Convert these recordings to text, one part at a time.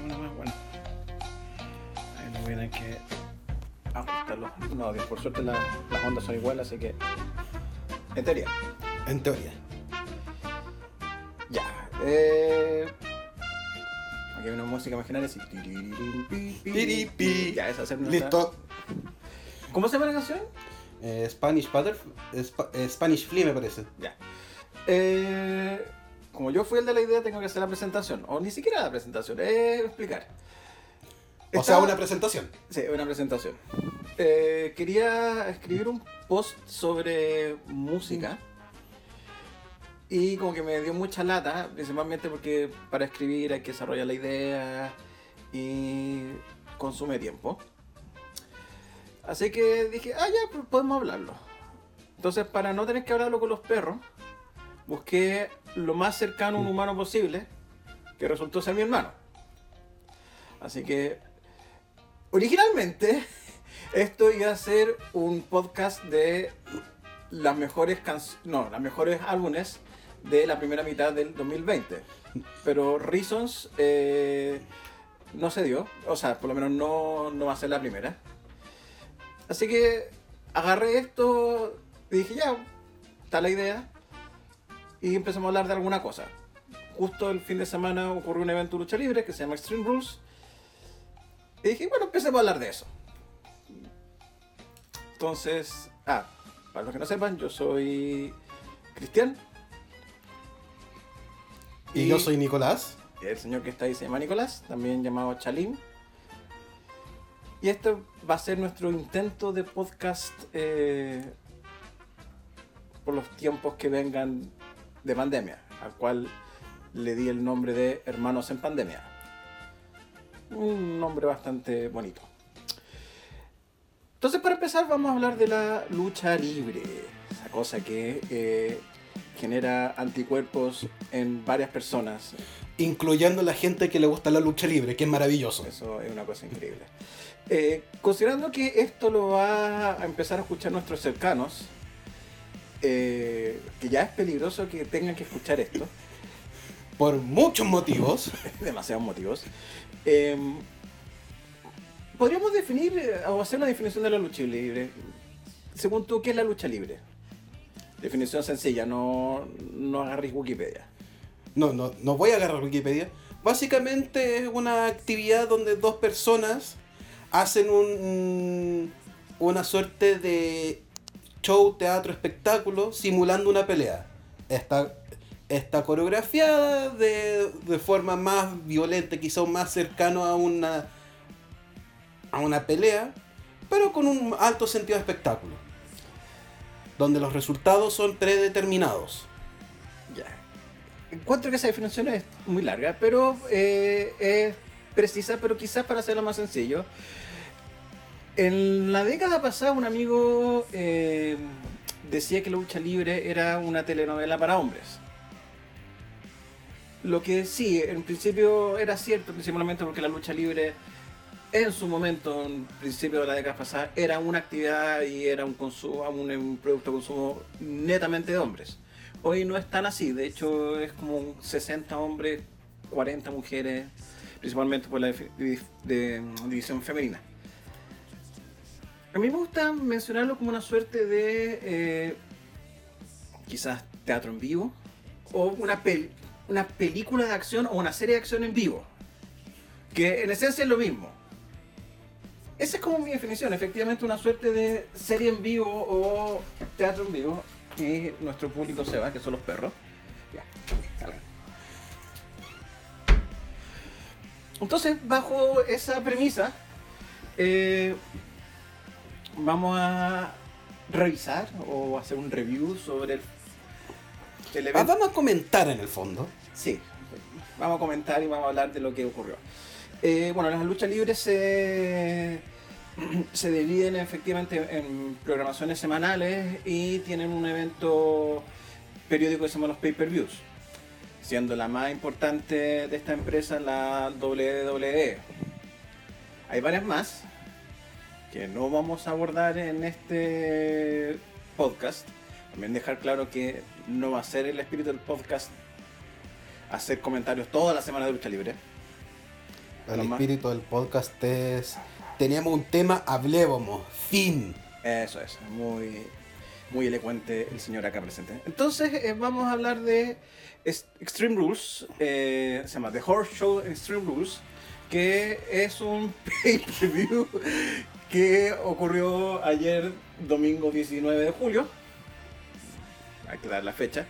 que una más buena. Ahí no voy a tener que ajustar los, los audios. Por suerte la- las ondas son iguales, así que. En teoría. En teoría. Ya. Eh... Aquí hay una música imaginaria así. Ya, esa es Listo. ¿Cómo se llama la canción? Eh, Spanish Butterfly. Spa- eh, Spanish Flea me parece. Ya. Eh, como yo fui el de la idea, tengo que hacer la presentación. O ni siquiera la presentación, es explicar. O sea, una presentación. Sí, una presentación. Eh, quería escribir un post sobre música. Y como que me dio mucha lata, principalmente porque para escribir hay que desarrollar la idea y consume tiempo. Así que dije, ah, ya, pues podemos hablarlo. Entonces, para no tener que hablarlo con los perros, busqué lo más cercano a un humano posible, que resultó ser mi hermano. Así que Originalmente, esto iba a ser un podcast de las mejores canciones, no, las mejores álbumes de la primera mitad del 2020. Pero Reasons eh, no se dio, o sea, por lo menos no, no va a ser la primera. Así que agarré esto y dije, ya, está la idea. Y empezamos a hablar de alguna cosa. Justo el fin de semana ocurrió un evento de lucha libre que se llama Extreme Rules. Y dije, bueno, empecemos a hablar de eso. Entonces, ah, para los que no sepan, yo soy Cristian. Y, yo soy Nicolás. El señor que está ahí se llama Nicolás, también llamado Chalín. Y este va a ser nuestro intento de podcast eh, por los tiempos que vengan de pandemia, al cual le di el nombre de Hermanos en Pandemia. Un nombre bastante bonito. Entonces, para empezar, vamos a hablar de la lucha libre. Esa cosa que eh, genera anticuerpos en varias personas. Incluyendo la gente que le gusta la lucha libre, que es maravilloso. Eso es una cosa increíble. Eh, considerando que esto lo va a empezar a escuchar nuestros cercanos, eh, que ya es peligroso que tengan que escuchar esto, Por muchos motivos. demasiados motivos, eh, podríamos definir eh, o hacer una definición de la lucha libre. Según tú, ¿qué es la lucha libre? Definición sencilla, no, no agarres Wikipedia. No, no, no voy a agarrar Wikipedia. Básicamente es una actividad donde dos personas hacen un, una suerte de show, teatro, espectáculo simulando una pelea. Está, está coreografiada de, de forma más violenta, quizá más cercano a una, a una pelea, pero con un alto sentido de espectáculo. Donde los resultados son predeterminados. Ya. Encuentro que esa definición es muy larga, pero eh, es precisa, pero quizás para hacerlo más sencillo. En la década pasada un amigo eh, decía que la lucha libre era una telenovela para hombres. Lo que sí, en principio era cierto, principalmente porque la lucha libre en su momento, en principio de la década pasada, era una actividad y era un, consumo, un, producto de consumo netamente de hombres. Hoy no es tan así, de hecho es como un 60 hombres, 40 mujeres, principalmente por la de- división femenina. A mí me gusta mencionarlo como una suerte de eh, quizás teatro en vivo o una, pel- una película de acción o una serie de acción en vivo, que en esencia es lo mismo. Esa es como mi definición, efectivamente una suerte de serie en vivo o teatro en vivo y nuestro público se va, que son los perros. Ya. Entonces, bajo esa premisa, eh, vamos a revisar o hacer un review sobre el, el Ah, evento. vamos a comentar en el fondo. Sí, vamos a comentar y vamos a hablar de lo que ocurrió. Eh, bueno, las luchas libres se, se dividen efectivamente en programaciones semanales y tienen un evento periódico que se llama los pay-per-views, siendo la más importante de esta empresa la WWE. Hay varias más que no vamos a abordar en este podcast. También dejar claro que no va a ser el espíritu del podcast hacer comentarios toda la semana de lucha libre. El espíritu del podcast es. Teníamos un tema, hablemos. Fin. Eso es, muy, muy elocuente el señor acá presente. Entonces eh, vamos a hablar de Extreme Rules, eh, se llama The Horror Show Extreme Rules, que es un pay-per-view que ocurrió ayer, domingo 19 de julio, hay que dar la fecha,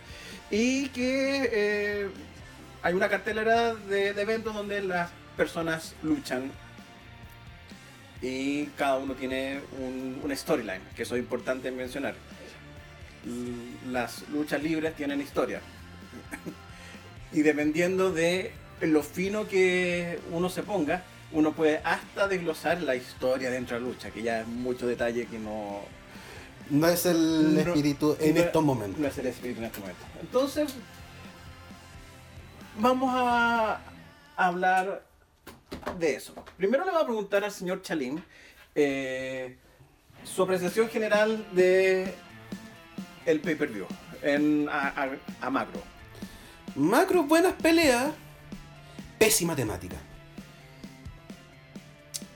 y que eh, hay una cartelera de, eventos donde las personas luchan y cada uno tiene un, una storyline, que eso es importante mencionar. Las luchas libres tienen historia. y dependiendo de lo fino que uno se ponga, uno puede hasta desglosar la historia dentro de la lucha, que ya es mucho detalle que no, No es el No, espíritu en no- estos momentos. no es el espíritu en este momento. Entonces, vamos a hablar de eso. Primero le voy a preguntar al señor Chalín eh, su apreciación general de el pay-per-view en a, a- a macro. Macro, buenas peleas. Pésima temática.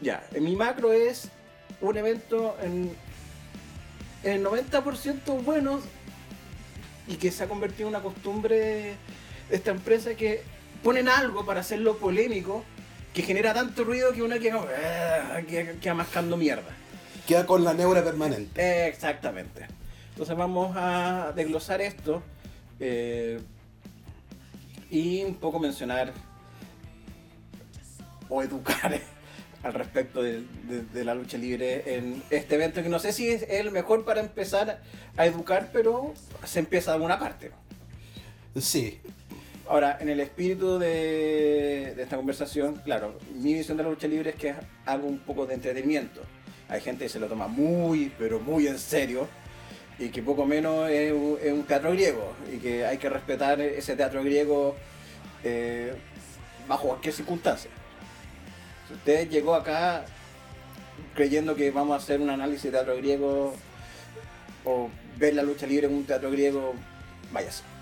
Ya, mi macro es un evento en, en el 90% bueno y que se ha convertido en una costumbre de esta empresa que ponen algo para hacerlo polémico que genera tanto ruido que uno queda, "Ah", queda, queda mascando mierda. Queda con la neura permanente. Exactamente. Entonces vamos a desglosar esto eh, y un poco mencionar o educar al respecto de, de- de la lucha libre en este evento que no sé si es el mejor para empezar a educar, pero se empieza de alguna parte. Sí. Ahora, en el espíritu de, de esta conversación, claro, mi visión de la lucha libre es que es algo un poco de entretenimiento. Hay gente que se lo toma muy, pero muy en serio y que poco menos es un, es un teatro griego y que hay que respetar ese teatro griego eh, bajo cualquier circunstancia. Usted llegó acá creyendo que vamos a hacer un análisis de teatro griego o ver la lucha libre en un teatro griego, váyase.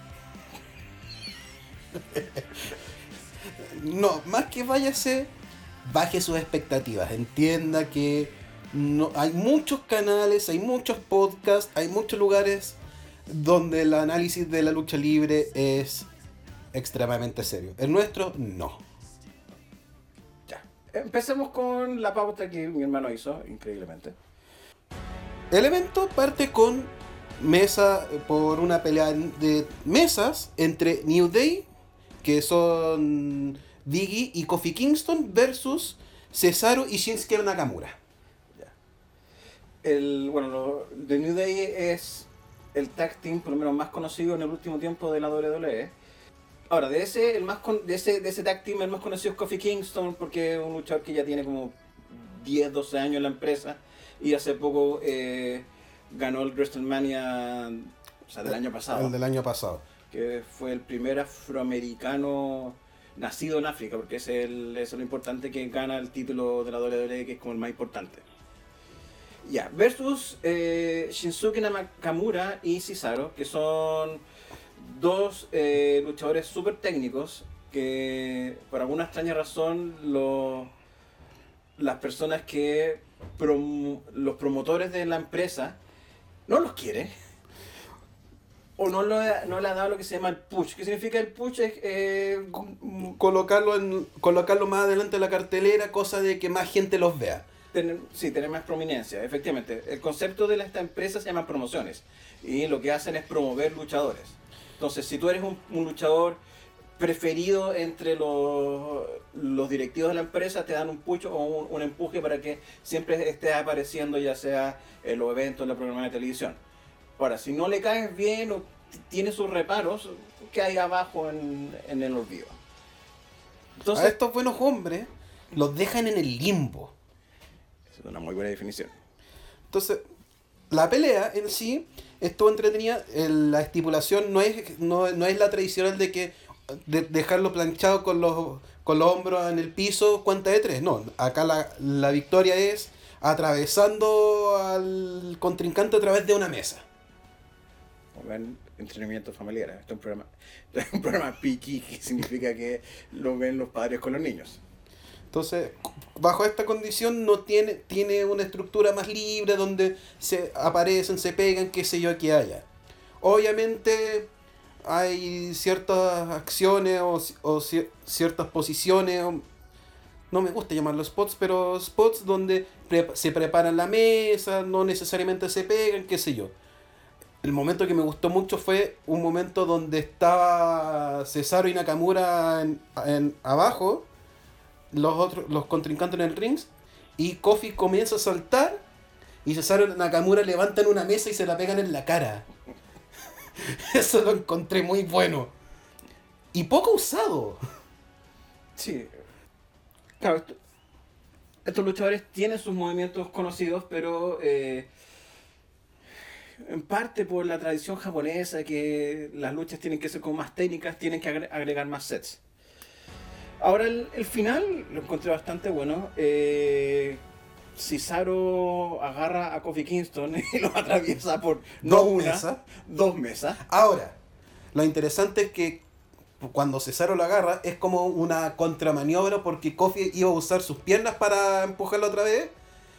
No, más que váyase, baje sus expectativas. Entienda que no, hay muchos canales, hay muchos podcasts, hay muchos lugares donde el análisis de la lucha libre es extremadamente serio. El nuestro, no. Empecemos con la pauta que mi hermano hizo, increíblemente. El evento parte con mesa por una pelea de mesas entre New Day, que son Diggy y Kofi Kingston, versus Cesaro y Shinsuke Nakamura. El, bueno, lo- The New Day es el tag team, por lo menos, más conocido en el último tiempo de la WWE. Ahora, de ese, el más con- de ese, de ese tag team, el más conocido es Kofi Kingston, porque es un luchador que ya tiene como 10, 12 años en la empresa. Y hace poco eh, ganó el WrestleMania o sea, del año pasado. El del año pasado. que fue el primer afroamericano nacido en África, porque es, el, eso es lo importante que gana el título de la WWE, que es como el más importante. Ya, versus eh, Shinsuke Nakamura y Cesaro, que son dos eh, luchadores súper técnicos que por alguna extraña razón lo- las personas que prom- los promotores de la empresa no los quieren o no, lo, no le ha dado lo que se llama el push. ¿Qué significa el push? Es eh, Colocarlo, en, colocarlo más adelante en la cartelera, cosa de que más gente los vea. tener, sí, tener más prominencia, efectivamente. El concepto de esta empresa se llama promociones y lo que hacen es promover luchadores. Entonces, si tú eres un, un luchador preferido entre los, los directivos de la empresa, te dan un push o un, un empuje para que siempre estés apareciendo, ya sea en los eventos, en la programación de televisión. Ahora, si no le caes bien o tiene sus reparos, que hay abajo en, en el olvido. Entonces, a estos buenos hombres los dejan en el limbo. es una muy buena definición. Entonces, la pelea en sí estuvo entretenida. El- la estipulación no es, no, no es la tradicional de que de dejarlo planchado con los, con los hombros en el piso, cuenta de tres. No, acá la, la victoria es atravesando al contrincante a través de una mesa. Ven, entrenamiento familiar. Este es un programa, es un programa PG, que significa que lo ven los padres con los niños. Entonces, bajo esta condición no tiene, tiene una estructura más libre donde se aparecen, se pegan, qué sé yo, que haya. Obviamente hay ciertas acciones o, o ciertas posiciones, no me gusta llamarlos spots, pero spots donde se preparan la mesa, no necesariamente se pegan, qué sé yo. El momento que me gustó mucho fue un momento donde estaba Cesaro y Nakamura en abajo los otros los contrincantes en el ring y Kofi comienza a saltar y Cesaro y Nakamura levantan una mesa y se la pegan en la cara. Eso lo encontré muy bueno. Y poco usado. Sí. Claro, estos luchadores tienen sus movimientos conocidos, pero eh, en parte por la tradición japonesa, que las luchas tienen que ser como más técnicas, tienen que agregar más sets. Ahora el, final lo encontré bastante bueno. Eh, Cesaro agarra a Kofi Kingston y lo atraviesa por dos mesas. Dos mesas. Ahora, lo interesante es que cuando Cesaro lo agarra es como una contramaniobra porque Kofi iba a usar sus piernas para empujarlo otra vez.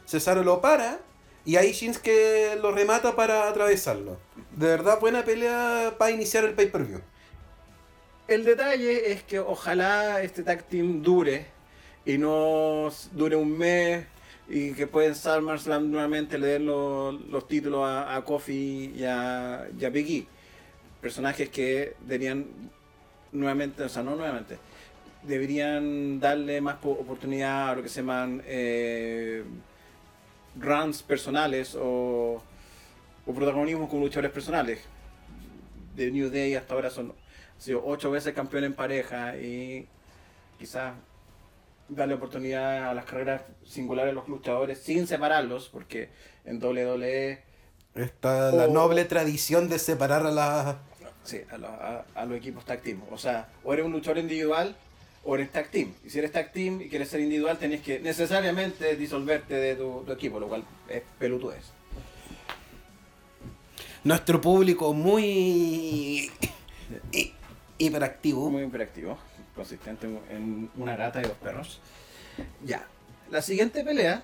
Cesaro lo para y ahí Shinsuke lo remata para atravesarlo. De verdad, buena pelea para iniciar el pay-per-view. El detalle es que ojalá este tag team dure y no dure un mes y que pueden SummerSlam nuevamente le den los, títulos a, a Kofi y a, y Biggie. Personajes que deberían nuevamente, o sea, no nuevamente, deberían darle más oportunidad a lo que se llaman eh, runs personales o, o protagonismo con luchadores personales. De New Day hasta ahora son sido ocho veces campeón en pareja y quizás darle oportunidad a las carreras singulares de los luchadores sin separarlos, porque en WWE está la noble tradición de separar a las sí, a, los equipos tag team. O sea, o eres un luchador individual o eres tag team. Y si eres tag team y quieres ser individual, tenés que necesariamente disolverte de tu, equipo, lo cual es pelutudez. Nuestro público muy hiperactivo. Muy hiperactivo, consistente en una rata y dos perros. Ya. La siguiente pelea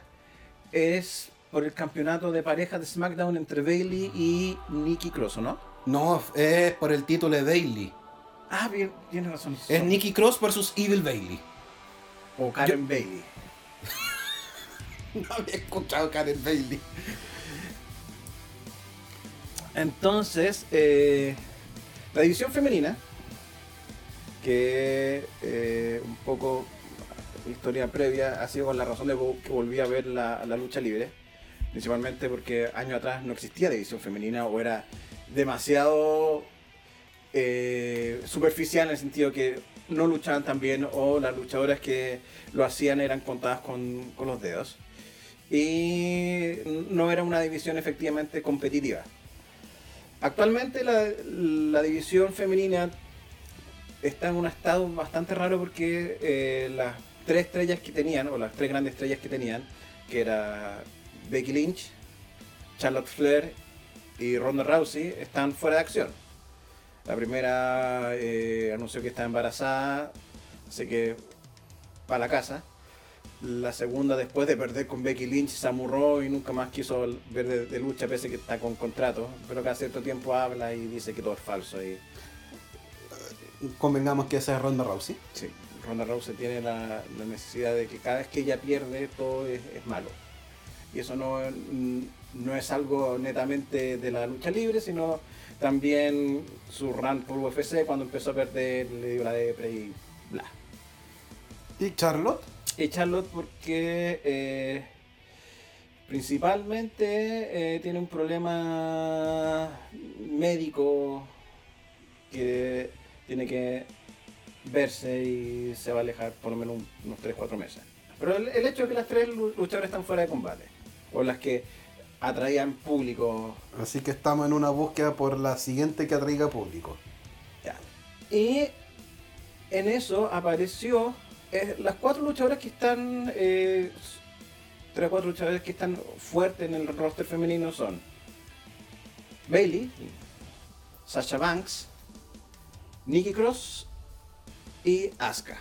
es por el campeonato de pareja de SmackDown entre Bailey y Nikki Cross, ¿no? No, es por el título de Bailey. Ah, bien, tienes razón. Es Nikki Cross versus Evil Bailey. O Karen Bailey. no había escuchado Karen Bailey. Entonces, eh, la división femenina que eh, un poco historia previa ha sido con la razón de que volví a ver la, lucha libre, principalmente porque años atrás no existía división femenina o era demasiado eh, superficial en el sentido que no luchaban tan bien o las luchadoras que lo hacían eran contadas con, los dedos y no era una división efectivamente competitiva. Actualmente la, la división femenina está en un estado bastante raro porque eh, las tres estrellas que tenían, o las tres grandes estrellas que tenían, que era Becky Lynch, Charlotte Flair y Ronda Rousey, están fuera de acción. La primera eh, anunció que está embarazada, así que para la casa. La segunda, después de perder con Becky Lynch, se amurró y nunca más quiso ver de, lucha, pese que está con contrato. Pero cada cierto tiempo habla y dice que todo es falso. Y convengamos que esa es Ronda Rousey. Sí, Ronda Rousey tiene la, necesidad de que cada vez que ella pierde todo es, malo. Y eso no, no es algo netamente de la lucha libre, sino también su run por UFC cuando empezó a perder le dio la depre y bla. ¿Y Charlotte? Y Charlotte porque eh, principalmente eh, tiene un problema médico que tiene que verse y se va a alejar por lo menos unos 3-4 meses. Pero el, hecho de que las tres luchadoras están fuera de combate, o las que atraían público. Así que estamos en una búsqueda por la siguiente que atraiga público. Ya. Y en eso apareció eh, las cuatro luchadoras que están. Eh, tres o cuatro luchadoras que están fuertes en el roster femenino son Bailey, Sasha Banks, Nikki Cross y Asuka.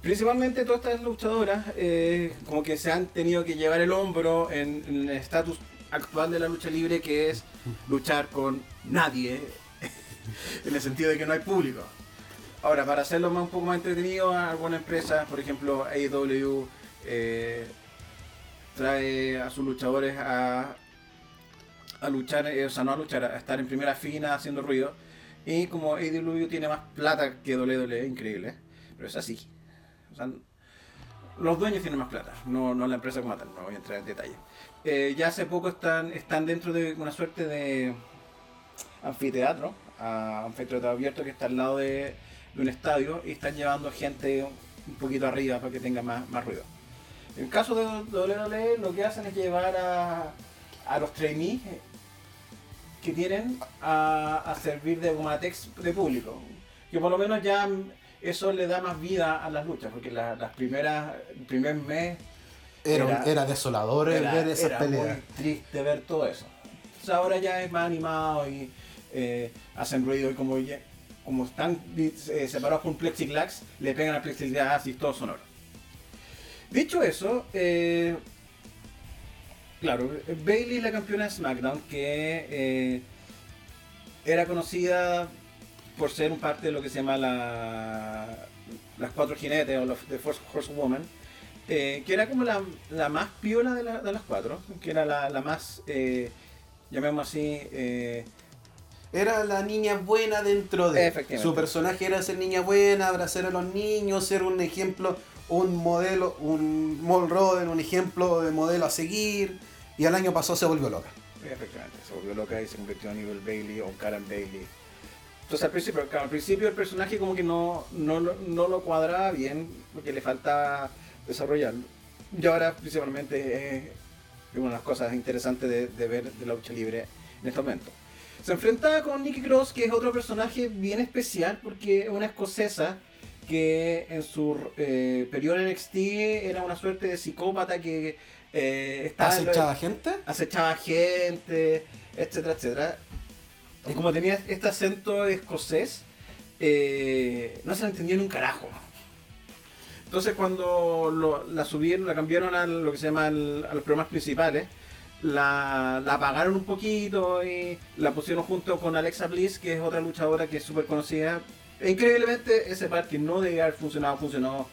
Principalmente todas estas luchadoras eh, como que se han tenido que llevar el hombro en, el estatus actual de la lucha libre que es luchar con nadie en el sentido de que no hay público. Ahora, para hacerlo más, un poco más entretenido, algunas empresas, por ejemplo AEW, eh, trae a sus luchadores a, a luchar, eh, o sea, no a luchar, a estar en primera fila haciendo ruido. Y como AEW tiene más plata que WWE, increíble, pero es así. O sea, los dueños tienen más plata, no, no la empresa como tal, no voy a entrar en detalle. Eh, ya hace poco están, están dentro de una suerte de anfiteatro, anfiteatro abierto que está al lado de, de un estadio y están llevando gente un poquito arriba para que tenga más, más ruido. En el caso de WWE lo que hacen es llevar a, a los trainees que tienen a, a servir de gumatex de público. Que por lo menos ya eso le da más vida a las luchas, porque la- las primeras, el primer mes Era, Era- era desolador era, ver esas era peleas. muy triste ver todo eso. Entonces ahora ya es más animado y eh, hacen ruido y como, ya- como están eh, separados por un plexiglass, le pegan al plexiglass y todo sonoro. Dicho eso, eh, claro, Bailey la campeona de SmackDown que eh, era conocida por ser un parte de lo que se llama la, las cuatro jinetes o los The Force Horsewoman, eh, que era como la, la más piola de, la- de las cuatro, que era la, la más, eh, llamemos así, eh, Era la niña buena dentro de. Su personaje era ser niña buena, abrazar a los niños, ser un ejemplo, un modelo, un role model, un ejemplo de modelo a seguir. Y al año pasado se volvió loca. Efectivamente, se volvió loca y se convirtió en Evil Bailey o Karen Bailey. Entonces al principio, al principio el personaje como que no, no, no lo cuadraba bien porque le faltaba desarrollarlo. Y ahora principalmente es una de las cosas interesantes de, de ver de la lucha libre en este momento. Se enfrentaba con Nikki Cross, que es otro personaje bien especial porque es una escocesa que en su eh, periodo en NXT era una suerte de psicópata que eh, estaba en lo- ¿Acechaba gente? acechaba gente, etcétera, etcétera. Y como tenía este acento escocés, eh, no se le entendía ni un carajo. Entonces cuando lo- la subieron, la cambiaron a lo que se llama el- a los programas principales, la, la apagaron un poquito y la pusieron junto con Alexa Bliss, que es otra luchadora que es súper conocida. E increíblemente ese par que no debía haber funcionado, funcionó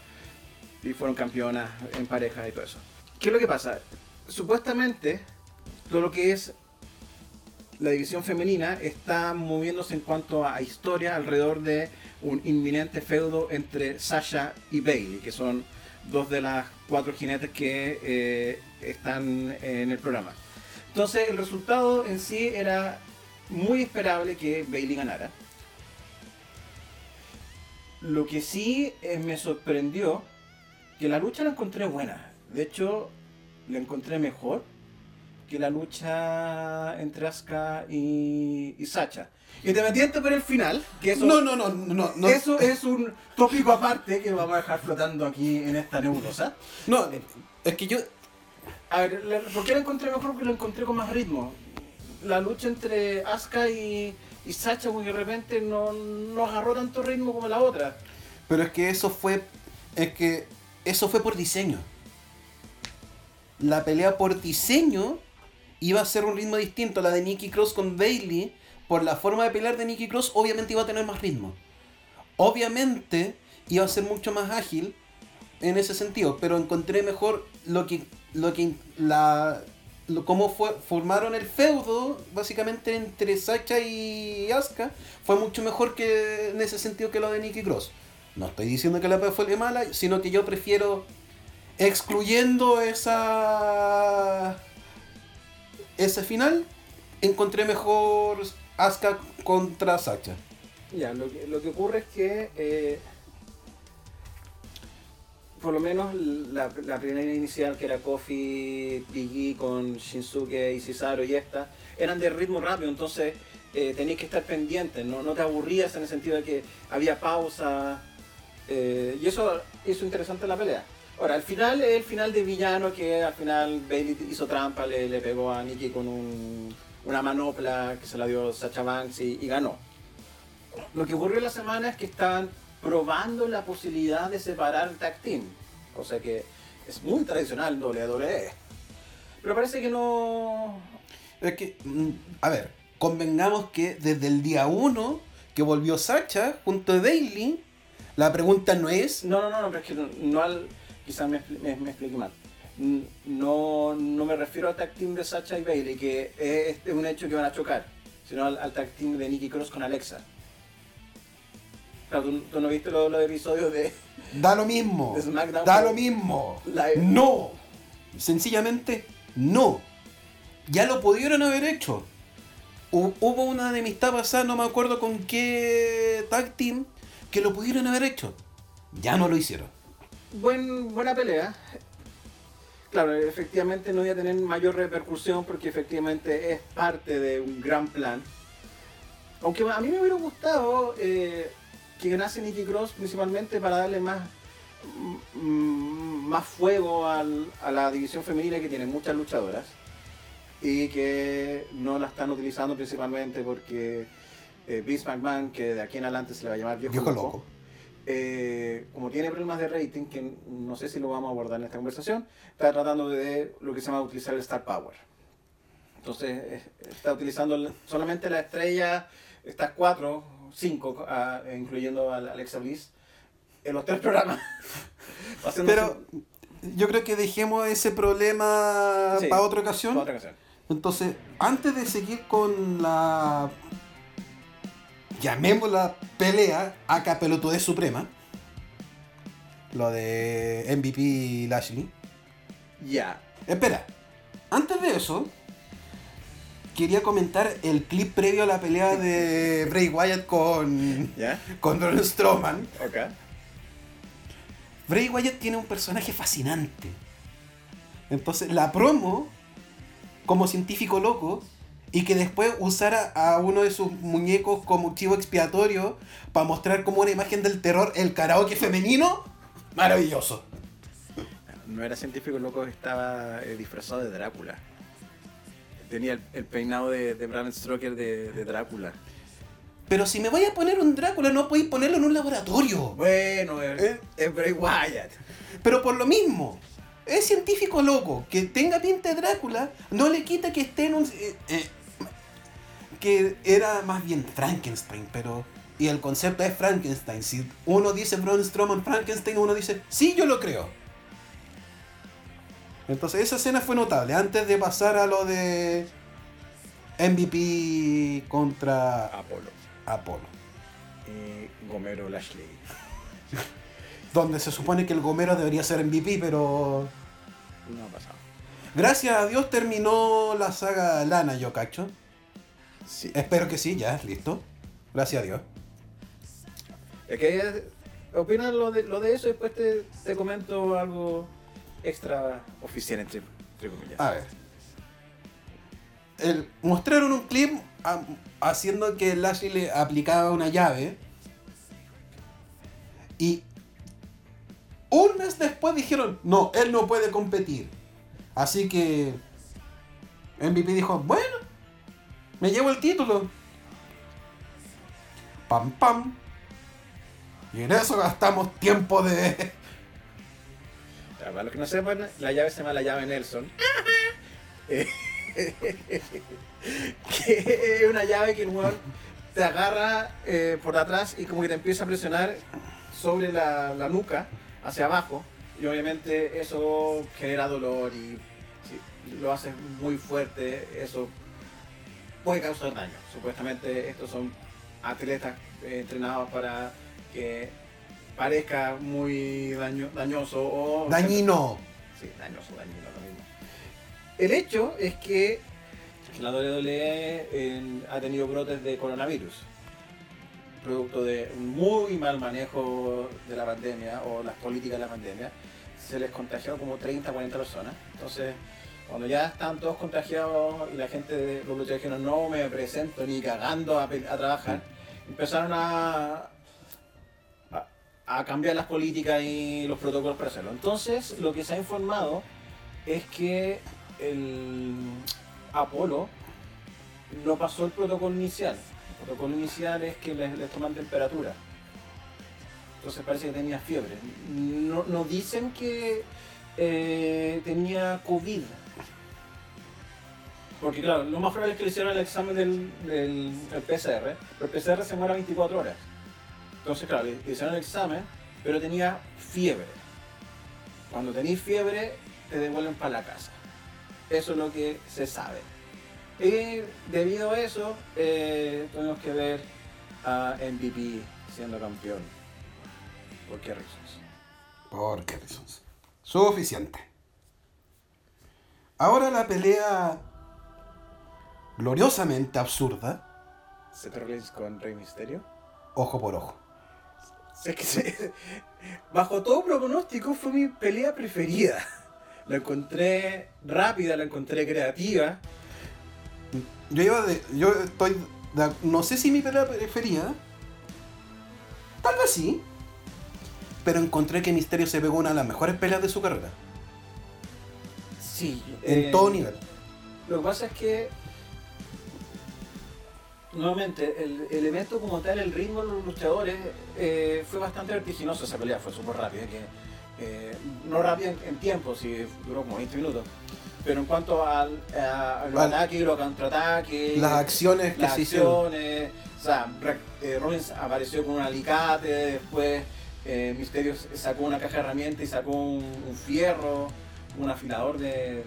y fueron campeonas en pareja y todo eso. ¿Qué es lo que pasa? Supuestamente todo lo que es la división femenina está moviéndose en cuanto a historia alrededor de un inminente feudo entre Sasha y Bailey, que son dos de las cuatro jinetes que eh, están en el programa. Entonces el resultado en sí era muy esperable que Bailey ganara. Lo que sí eh, me sorprendió, que la lucha la encontré buena. De hecho, la encontré mejor que la lucha entre Asuka y, y Sacha. Independiente por el final, que eso, No, no, no, no, no. eso es un tópico aparte que vamos a dejar flotando aquí en esta nebulosa. No, es que yo. A ver, ¿por qué la encontré mejor? Porque la encontré con más ritmo. La lucha entre Asuka y, y Sacha, porque de repente no, no agarró tanto ritmo como la otra. Pero es que eso fue. Es que eso fue por diseño. La pelea por diseño iba a ser un ritmo distinto. La de Nikki Cross con Bailey, por la forma de pelear de Nikki Cross, obviamente iba a tener más ritmo. Obviamente iba a ser mucho más ágil en ese sentido, pero encontré mejor lo que. lo que. la. Lo- cómo fue, formaron el feudo, básicamente entre Sacha y Asuka, fue mucho mejor que en ese sentido que lo de Nikki Cross. No estoy diciendo que la pelea fue mala, sino que yo prefiero excluyendo esa ese final, encontré mejor Asuka contra Sacha. Ya, lo que, lo que ocurre es que eh, por lo menos la, la primera inicial que era Kofi, Biggie con Shinsuke y Cesaro y esta, eran de ritmo rápido, entonces eh, tenías que estar pendiente, ¿no? no te aburrías en el sentido de que había pausa eh, y eso hizo interesante la pelea. Ahora, al final es el final de villano que al final Bailey hizo trampa, le, le pegó a Nikki con un- una manopla que se la dio Sacha Banks y, y ganó. Lo que ocurrió en la semana es que estaban probando la posibilidad de separar el tag team. Cosa que es muy tradicional WWE. Pero parece que no. Es que, mm, a ver, convengamos que desde el día 1 que volvió Sacha junto a Daily, la pregunta no es. No, no, no, no, pero es que no, no al. Quizás me, me, me expliqué mal. No, no me refiero al tag team de Sacha y Bailey, que es, es un hecho que van a chocar, sino al, al tag team de Nikki Cross con Alexa. Claro, ¿tú, tú no viste los, los episodios de. Da lo mismo. De SmackDown Da lo mismo. live. No. Sencillamente, no. Ya lo pudieron haber hecho. Hu- Hubo una enemistad pasada, no me acuerdo con qué tag team, que lo pudieron haber hecho. Ya no lo hicieron. Buen, buena pelea. Claro, efectivamente no iba a tener mayor repercusión porque efectivamente es parte de un gran plan. Aunque a mí me hubiera gustado eh, que ganase Nikki Cross principalmente para darle más, mm, más fuego al- a la división femenina que tiene muchas luchadoras y que no la están utilizando principalmente porque eh, Vince McMahon, que de aquí en adelante se le va a llamar viejo, Viejo loco, loco. eh, como tiene problemas de rating, que no sé si lo vamos a abordar en esta conversación, está tratando de lo que se llama utilizar el Star Power. Entonces, eh, está utilizando solamente la estrella, estas cuatro, cinco, ah, incluyendo a Alexa Bliss, en los tres programas. Pero yo creo que dejemos ese problema Sí, para otra ocasión. para otra ocasión. Entonces, antes de seguir con la. llamémosla pelea, acá pelotudez suprema. Lo de MVP Lashley. Ya. Espera, antes de eso, quería comentar el clip previo a la pelea de Bray Wyatt con. ¿Ya? con Braun Strowman. Bray Wyatt tiene un personaje fascinante. Entonces, la promo, como científico loco, y que después usara a uno de sus muñecos como chivo expiatorio para mostrar como una imagen del terror el karaoke femenino, maravilloso. No era científico loco, estaba eh, disfrazado de Drácula. Tenía el, el peinado de, de Bram Stoker de, de Drácula. Pero si me voy a poner un Drácula, no podéis ponerlo en un laboratorio. Bueno, es, ¿Eh? es Bray Wyatt. Pero por lo mismo, es científico loco. Que tenga pinta de Drácula, no le quita que esté en un. eh, eh, que era más bien Frankenstein, pero. Y el concepto es Frankenstein. Si uno dice Braun Strowman Frankenstein, uno dice, sí, yo lo creo. Entonces, esa escena fue notable. Antes de pasar a lo de MVP contra Apolo. Apolo. Y Gomero Lashley. Donde se supone que el Gomero debería ser MVP, pero. No ha pasado. Gracias a Dios terminó la saga Lana, yo cacho. Sí. Espero que sí, ya, listo. Gracias a Dios. Es que opina lo de, lo de eso y después te, te comento algo extra oficial entre, entre comillas. A ver. El- mostraron un clip a- haciendo que Lashley le aplicaba una llave. Y un mes después dijeron, no, él no puede competir. Así que MVP dijo, bueno, me llevo el título. Pam, pam. Y en eso gastamos tiempo de... Para los que no sepan, la llave se llama la llave Nelson. Eh, que es una llave que el te agarra eh, por atrás y como que te empieza a presionar sobre la, la nuca, hacia abajo. Y obviamente eso genera dolor y si lo haces muy fuerte, eso puede causar daño. Supuestamente estos son atletas eh, entrenados para que parezca muy daño- dañoso o Dañino. Sí, dañoso, dañino, lo mismo. El hecho es que la WWE ha tenido brotes de coronavirus, producto de un muy mal manejo de la pandemia o las políticas de la pandemia. Se les contagió como 30, 40 personas. Entonces, cuando ya están todos contagiados y la gente de los luchadores dijeron no me presento ni cagando a, trabajar, empezaron a, a, cambiar las políticas y los protocolos para hacerlo. Entonces, lo que se ha informado es que el Apolo no pasó el protocolo inicial. El protocolo inicial es que les, toman temperatura. Entonces parece que tenía fiebre. No, dicen que eh, tenía COVID. Porque claro, lo más probable es que le hicieron el examen del, del, del PCR, pero el PCR se muere a 24 horas. Entonces, claro, le, le hicieron el examen, pero tenía fiebre. Cuando tenéis fiebre, te devuelven para la casa. Eso es lo que se sabe. Y debido a eso, eh, tuvimos que ver a MVP siendo campeón. ¿Por qué razones? ¿Por qué razones? Suficiente. Ahora la pelea gloriosamente absurda, Rollins con Rey Misterio. ojo por ojo. Es que se- bajo todo pronóstico fue mi pelea preferida. La encontré rápida, la encontré creativa. Yo iba de. Yo estoy. de- no sé si mi pelea preferida. Tal vez sí. Pero encontré que Misterio se pegó una de las mejores peleas de su carrera. Sí. En eh, todo nivel. Lo que pasa es que, nuevamente, el, el evento como tal, el ritmo de los luchadores, eh, fue bastante vertiginoso esa pelea, fue súper rápida, que, eh, no rápida en, en tiempo, sí, duró como 20 minutos. Pero en cuanto al, a, a los Al- ataques y los contraataques, Las acciones que las se hicieron. acciones, o sea, eh, Rollins apareció con un alicate, después Mysterio sacó una caja de herramientas y sacó un, un fierro, un afilador de,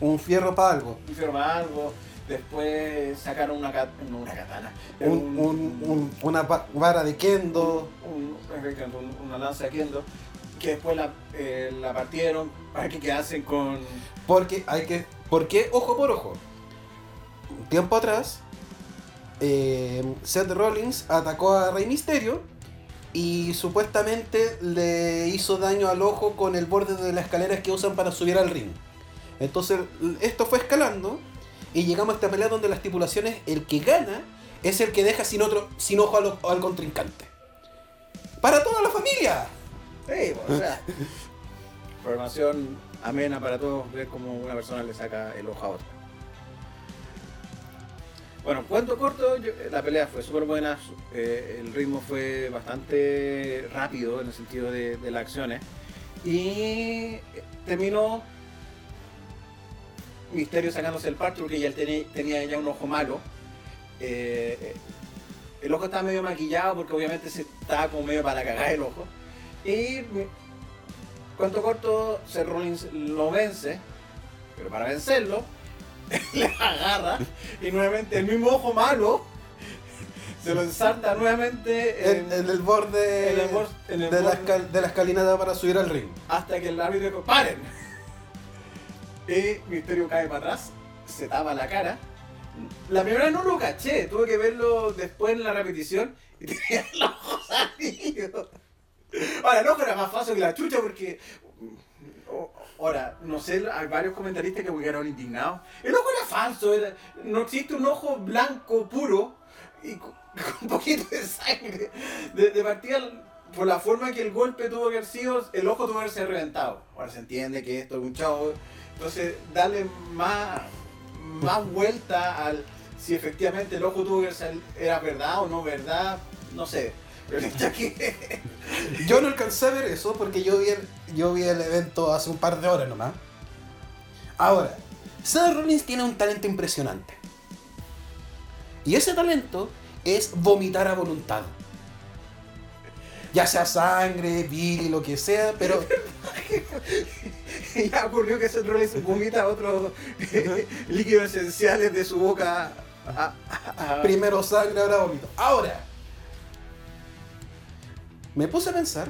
Un fierro para algo. un fierro para algo, después sacaron una, no, una katana, Un- un- un- una va- vara de kendo. un- un- una lanza de kendo, que después la, eh, la partieron para que quedasen con... Porque hay que. Porque, ojo por ojo. Un tiempo atrás. eh, Seth Rollins atacó a Rey Misterio. Y supuestamente le hizo daño al ojo con el borde de las escaleras que usan para subir al ring. Entonces, esto fue escalando. Y llegamos a esta pelea donde la estipulación es el que gana es el que deja sin otro sin ojo al, contrincante. ¡Para toda la familia! Sí, o sea, programación amena para todos, ver cómo una persona le saca el ojo a otra. Bueno, cuento corto, la pelea fue súper buena, eh, el ritmo fue bastante rápido en el sentido de, de las acciones y terminó Misterio sacándose el parche porque ya él tenía, tenía ya un ojo malo. Eh, eh, el ojo estaba medio maquillado porque obviamente se estaba como medio para cagar el ojo. Y cuento corto, Seth Rollins lo vence, pero para vencerlo, le agarra y nuevamente el mismo ojo malo se lo ensarta nuevamente en- En, en el borde, en el bor- en el de, la borde- escal- de la escalinata para subir al ring. hasta que el árbitro dijo, ¡paren! Y Misterio cae para atrás, se tapa la cara. La primera no lo caché, tuve que verlo después en la repetición y tenía el ojo salido. Ahora, el ojo era más fácil que la chucha porque... Ahora, no sé, hay varios comentaristas que quedaron indignados. El ojo era falso, no existe un ojo blanco puro y con un poquito de sangre. De, de partida, por la forma que el golpe tuvo que haber sido, el ojo tuvo que haberse reventado. Ahora se entiende que esto es un chavo. Entonces, darle más, más vuelta al si efectivamente el ojo tuvo era verdad o no verdad, no sé. Pero es que Yo no alcancé a ver eso porque yo vi el, yo vi el evento hace un par de horas nomás. Ahora, Seth Rollins tiene un talento impresionante. Y ese talento es vomitar a voluntad. Ya sea sangre, Billy, lo que sea, pero ya ocurrió que Seth Rollins vomita otros eh, líquidos esenciales de su boca. a- a- a- primero sangre, ahora vómito. Ahora, me puse a pensar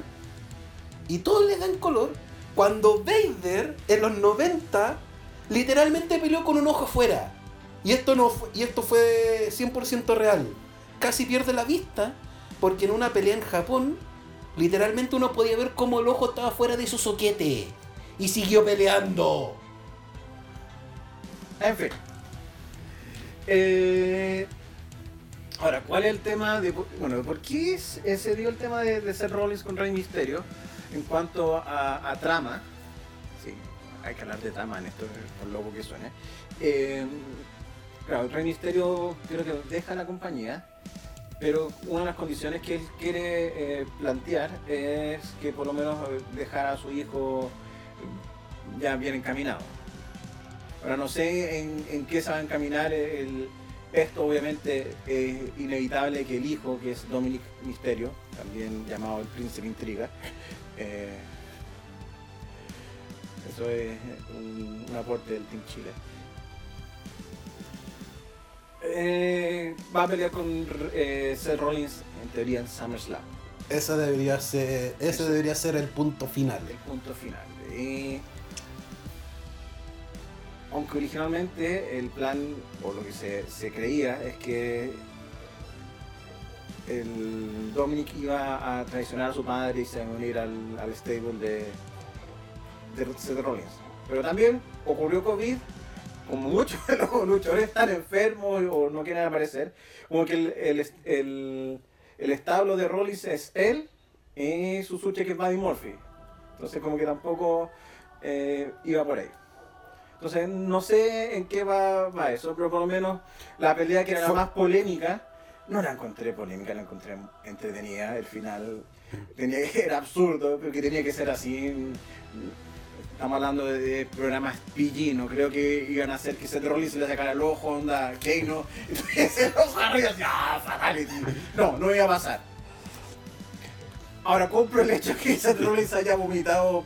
y todos le dan color cuando Vader en los 90 literalmente peleó con un ojo afuera. Y esto, no fue, y esto fue 100% real. Casi pierde la vista porque en una pelea en Japón literalmente uno podía ver cómo el ojo estaba fuera de su soquete. Y siguió peleando. En fin. Eh, ahora, ¿cuál es el tema de. Bueno, ¿por qué eh, se dio el tema de, de Seth Rollins con Rey Misterio en cuanto a, trama? Sí, hay que hablar de trama en esto, por loco que suene. Eh, claro, Rey Misterio creo que deja la compañía Pero una de las condiciones que él quiere eh, plantear es que por lo menos eh, dejar a su hijo ya bien encaminado. Ahora no sé en, en qué se va a encaminar esto obviamente es inevitable que el hijo, que es Dominic Misterio, también llamado el Príncipe Intriga, eh, eso es un, un aporte del Team Chile. Eh, va a pelear con eh, Seth Rollins en teoría en SummerSlam, Ese debería ser, ese Eso. debería ser el punto final. el punto final. Y aunque originalmente el plan, o lo que se, se creía, es que el Dominic iba a traicionar a su padre y se iba a unir al, al stable de, de Seth Rollins. Pero también ocurrió COVID, como muchos de los luchadores están enfermos o no quieren aparecer, como que el, el, el- el establo de Rollins es él y su suche que es Buddy Murphy. Entonces como que tampoco eh, iba por ahí. Entonces no sé en qué va, va eso, pero por lo menos la pelea que era la más polémica, no la encontré polémica, la encontré entretenida. El final tenía, era absurdo, porque tenía que ser así. Estamos hablando de, de programas PG, no creo que iban a hacer que Seth Rollins se le sacara el ojo, onda, Kano, y se lo agarró y decía, ¡ah, fatality! No, no iba a pasar. Ahora compro el hecho que Seth Rollins haya vomitado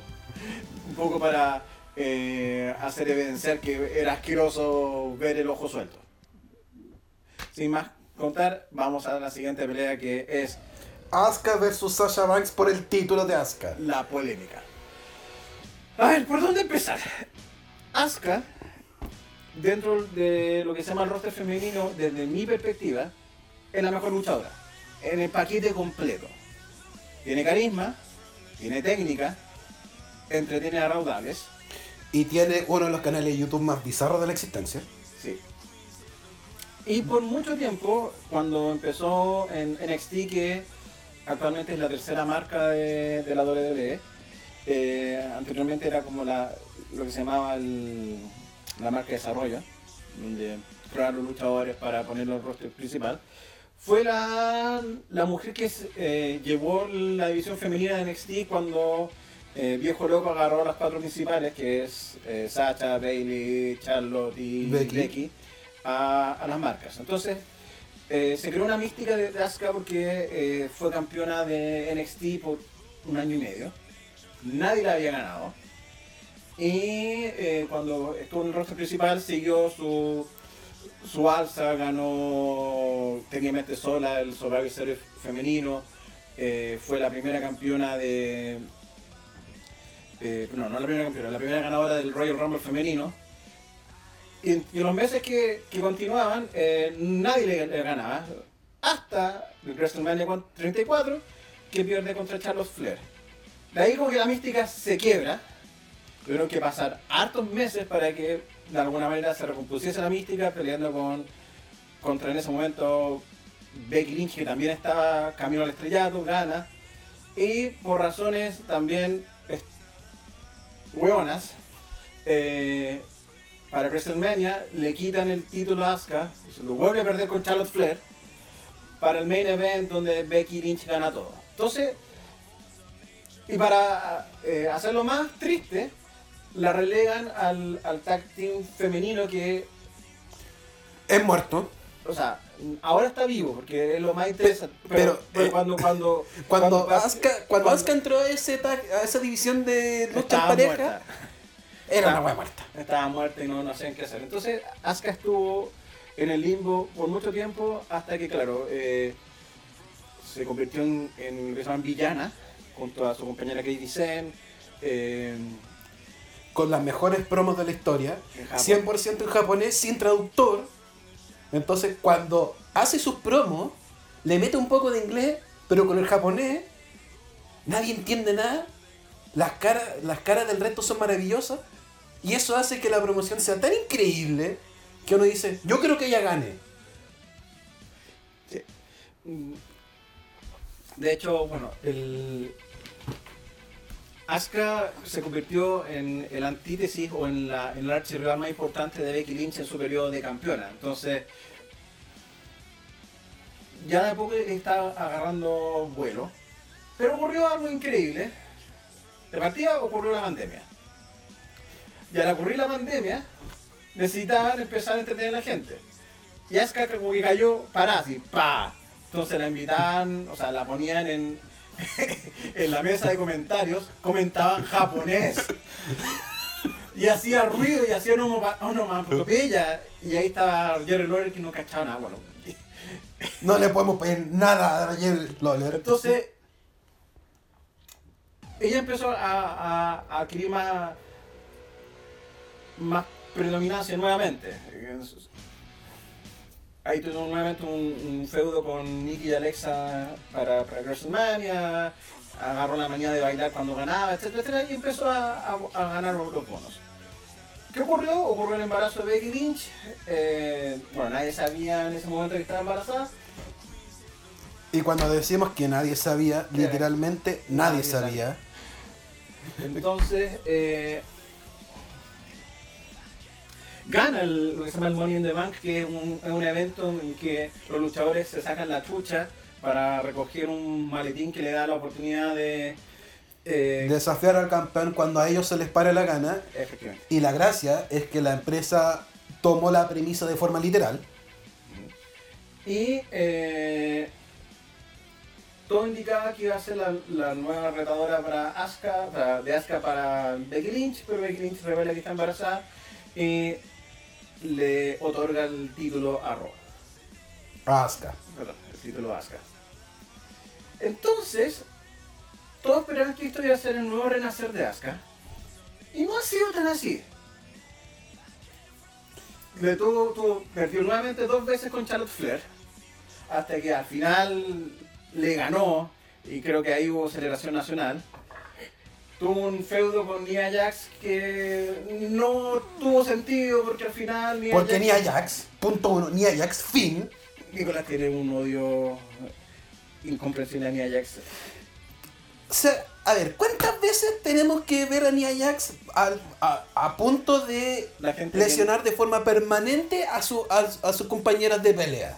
un poco para eh, hacer evidenciar que era asqueroso ver el ojo suelto. Sin más contar, vamos a la siguiente pelea que es Asuka versus Sasha Banks por el título de Asuka. la polémica. A ver, ¿por dónde empezar? Asuka, dentro de lo que se llama el roster femenino, desde mi perspectiva, es la mejor luchadora. En el paquete completo. Tiene carisma, tiene técnica, entretiene a raudales. Y tiene uno de los canales de YouTube más bizarros de la existencia. Sí. Y por mucho tiempo, cuando empezó en NXT, que actualmente es la tercera marca de, de la WWE, eh, anteriormente era como la, lo que se llamaba el- la marca de desarrollo, donde probar los luchadores para ponerlos en el roster principal, fue la, la mujer que eh, llevó la división femenina de NXT cuando eh, Viejo Loco agarró a las cuatro principales, que es eh, Sacha, Bailey, Charlotte y Becky. Becky, a, a las marcas. Entonces, se creó una mística de, Asuka porque fue campeona de NXT por un año y medio. Nadie la había ganado. Y eh, cuando estuvo en el roster principal siguió su, su alza, ganó técnicamente sola el Survivor femenino. eh, fue la primera campeona de... no, no la primera campeona, la primera ganadora del Royal Rumble femenino. Y, en los meses que, que continuaban, eh, nadie le, ganaba. Hasta WrestleMania 34, que pierde contra Charlotte Flair. De ahí como que la mística se quiebra. Tuvieron que pasar hartos meses para que de alguna manera se recompusiese la mística, peleando con contra en ese momento Becky Lynch, que también estaba camino al estrellato, gana. Y por razones también hueonas, eh, para WrestleMania le quitan el título a Asuka, lo vuelve a perder con Charlotte Flair, para el main event donde Becky Lynch gana todo. Entonces, y para eh, hacerlo más triste, la relegan al, al tag team femenino que, Es muerto. o sea, ahora está vivo, porque es lo más interesante. Pero, eh, cuando, cuando, Cuando, cuando- Asuka, cuando Asuka entró a, ese tag- a esa división de lucha en estaba pareja, muerta. era una Estaba- wea muerta. Estaba muerta y no, no sabían qué hacer. Entonces, Asuka estuvo en el limbo por mucho tiempo hasta que, claro, eh, se convirtió en, en llaman villana junto a su compañera Katie Sen. eh, Con las mejores promos de la historia, En Japón. 100% en japonés, sin traductor. Entonces, cuando hace sus promos, le mete un poco de inglés, pero con el japonés, nadie entiende nada. Las caras, las caras del resto son maravillosas. Y eso hace que la promoción sea tan increíble que uno dice, yo creo que ella gane. Mm, De hecho, bueno, el Asuka se convirtió en el antítesis o en, la, en el archirrival más importante de Becky Lynch en su periodo de campeona. Entonces, ya de poco está agarrando vuelo. Pero ocurrió algo increíble. De partida ocurrió la pandemia. Y al ocurrir la pandemia, necesitaban empezar a entretener a la gente. Y Asuka como que cayó para así, pa. Entonces la invitaban, o sea, la ponían en, en la mesa de comentarios, comentaban japonés. Y hacía ruido y hacía onomatopeya. Y ahí estaba Jerry Lawler que no cachaba nada. Bueno, No le podemos pedir nada a Jerry Lawler. entonces, ella empezó a, a, a adquirir más, más predominancia nuevamente. Ahí tuvo nuevamente un, un feudo con Nikki y Alexa para, para WrestleMania, agarró la manía de bailar cuando ganaba, etcétera, etcétera, y empezó a, a- a ganar los bonos. ¿Qué ocurrió? Ocurrió el embarazo de Becky Lynch. eh, bueno, nadie sabía en ese momento que estaba embarazada. Y cuando decimos que nadie sabía, literalmente nadie Nadie sabía. Entonces, eh, gana el, lo que se llama el Money in the Bank, que es un, es un evento en que los luchadores se sacan la chucha para recoger un maletín que le da la oportunidad de... eh, Desafiar al campeón cuando a ellos se les pare la gana. efectivamente. Y la gracia es que la empresa tomó la premisa de forma literal. Y eh, todo indicaba que iba a ser la, la nueva retadora para Asuka, para- de Asuka para Becky Lynch, pero Becky Lynch revela que está embarazada y le otorga el título a Raw. Asuka. Perdón, el título a Asuka. Entonces, todos esperaban que esto iba a ser el nuevo renacer de Asuka. Y no ha sido tan así. Le tuvo, tuvo- perdió nuevamente dos veces con Charlotte Flair. Hasta que al final le ganó. Y creo que ahí hubo celebración nacional. Tuvo un feudo con Nia Jax que no tuvo sentido porque al final Nia Porque Jax- ni Ajax, punto uno, ni Ajax, fin. Nicolás tiene un odio incomprensible a Nia Jax. O sea, a ver, ¿cuántas veces tenemos que ver a Nia Jax al- a, a punto de La gente lesionar de forma permanente a, su, a, a sus compañeras de pelea?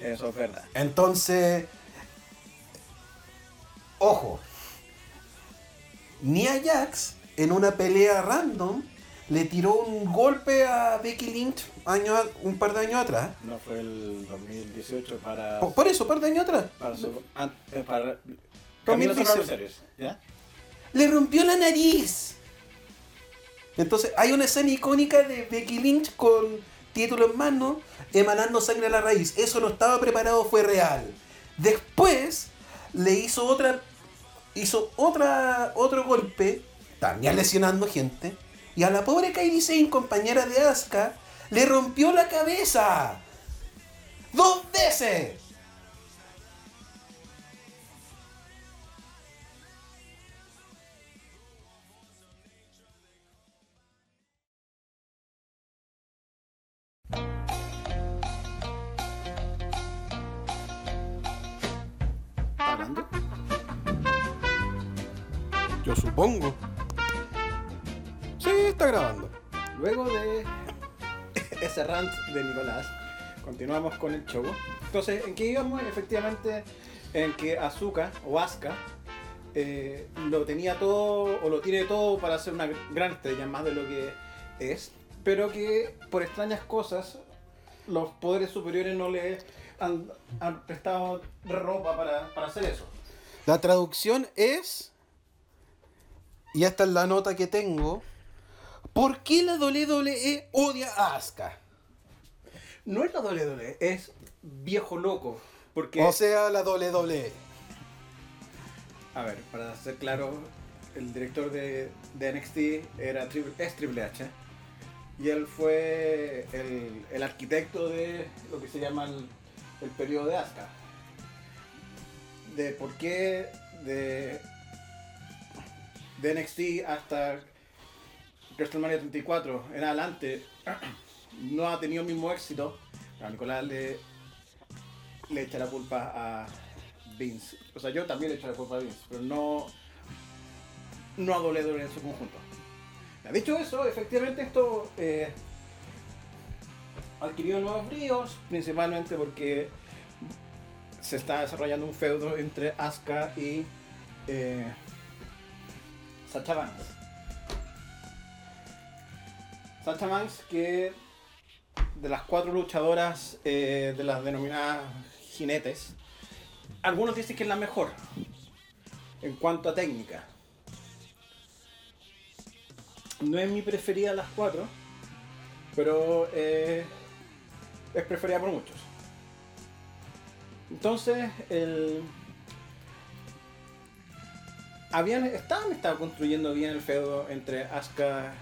Eso es verdad. Entonces, ojo, Nia Jax en una pelea random le tiró un golpe a Becky Lynch año, un par de años atrás. No fue el 2018 para. Por, por eso, un par de años atrás. Para. su- an- eh, para Camino 2018. Survivor Series, ¿Ya? Le rompió la nariz. Entonces hay una escena icónica de Becky Lynch con título en mano, emanando sangre a la raíz. Eso no estaba preparado, fue real. Después le hizo otra, hizo otra, otro golpe, también lesionando gente. Y a la pobre Kairi Sane, compañera de Asuka, le rompió la cabeza. ¡Dos veces! Hablando. Yo supongo. Sí, está grabando. Luego de ese rant de Nicolás, continuamos con el show. Entonces, ¿en qué íbamos? Efectivamente, en que Azuka o Asuka eh, lo tenía todo o lo tiene todo para ser una gran estrella, más de lo que es, pero que por extrañas cosas los poderes superiores no le han, han prestado ropa para, para hacer eso. La traducción es, y esta es la nota que tengo, ¿por qué la WWE odia a Asuka? No es la WWE, es viejo loco. Porque O sea, la. WWE. A ver, para ser claro, el director de, de NXT era es Triple H. Y él fue el, el arquitecto de lo que se llama el, el periodo de Asuka. De por qué de, de NXT hasta WrestleMania 34 en adelante no ha tenido el mismo éxito. A Nicolás le, le echa la culpa a Vince. O sea, yo también le echo la culpa a Vince, pero no, no a WWE en su conjunto. Dicho eso, efectivamente esto eh, adquirió nuevos bríos, principalmente porque se está desarrollando un feudo entre Asuka y eh, Sacha Banks. Sacha Banks que de las cuatro luchadoras eh, de las denominadas jinetes, algunos dicen que es la mejor en cuanto a técnica. No es mi preferida de las cuatro, pero eh, es preferida por muchos. Entonces, el... Habían, estaban, estaba construyendo bien el feudo entre Asuka,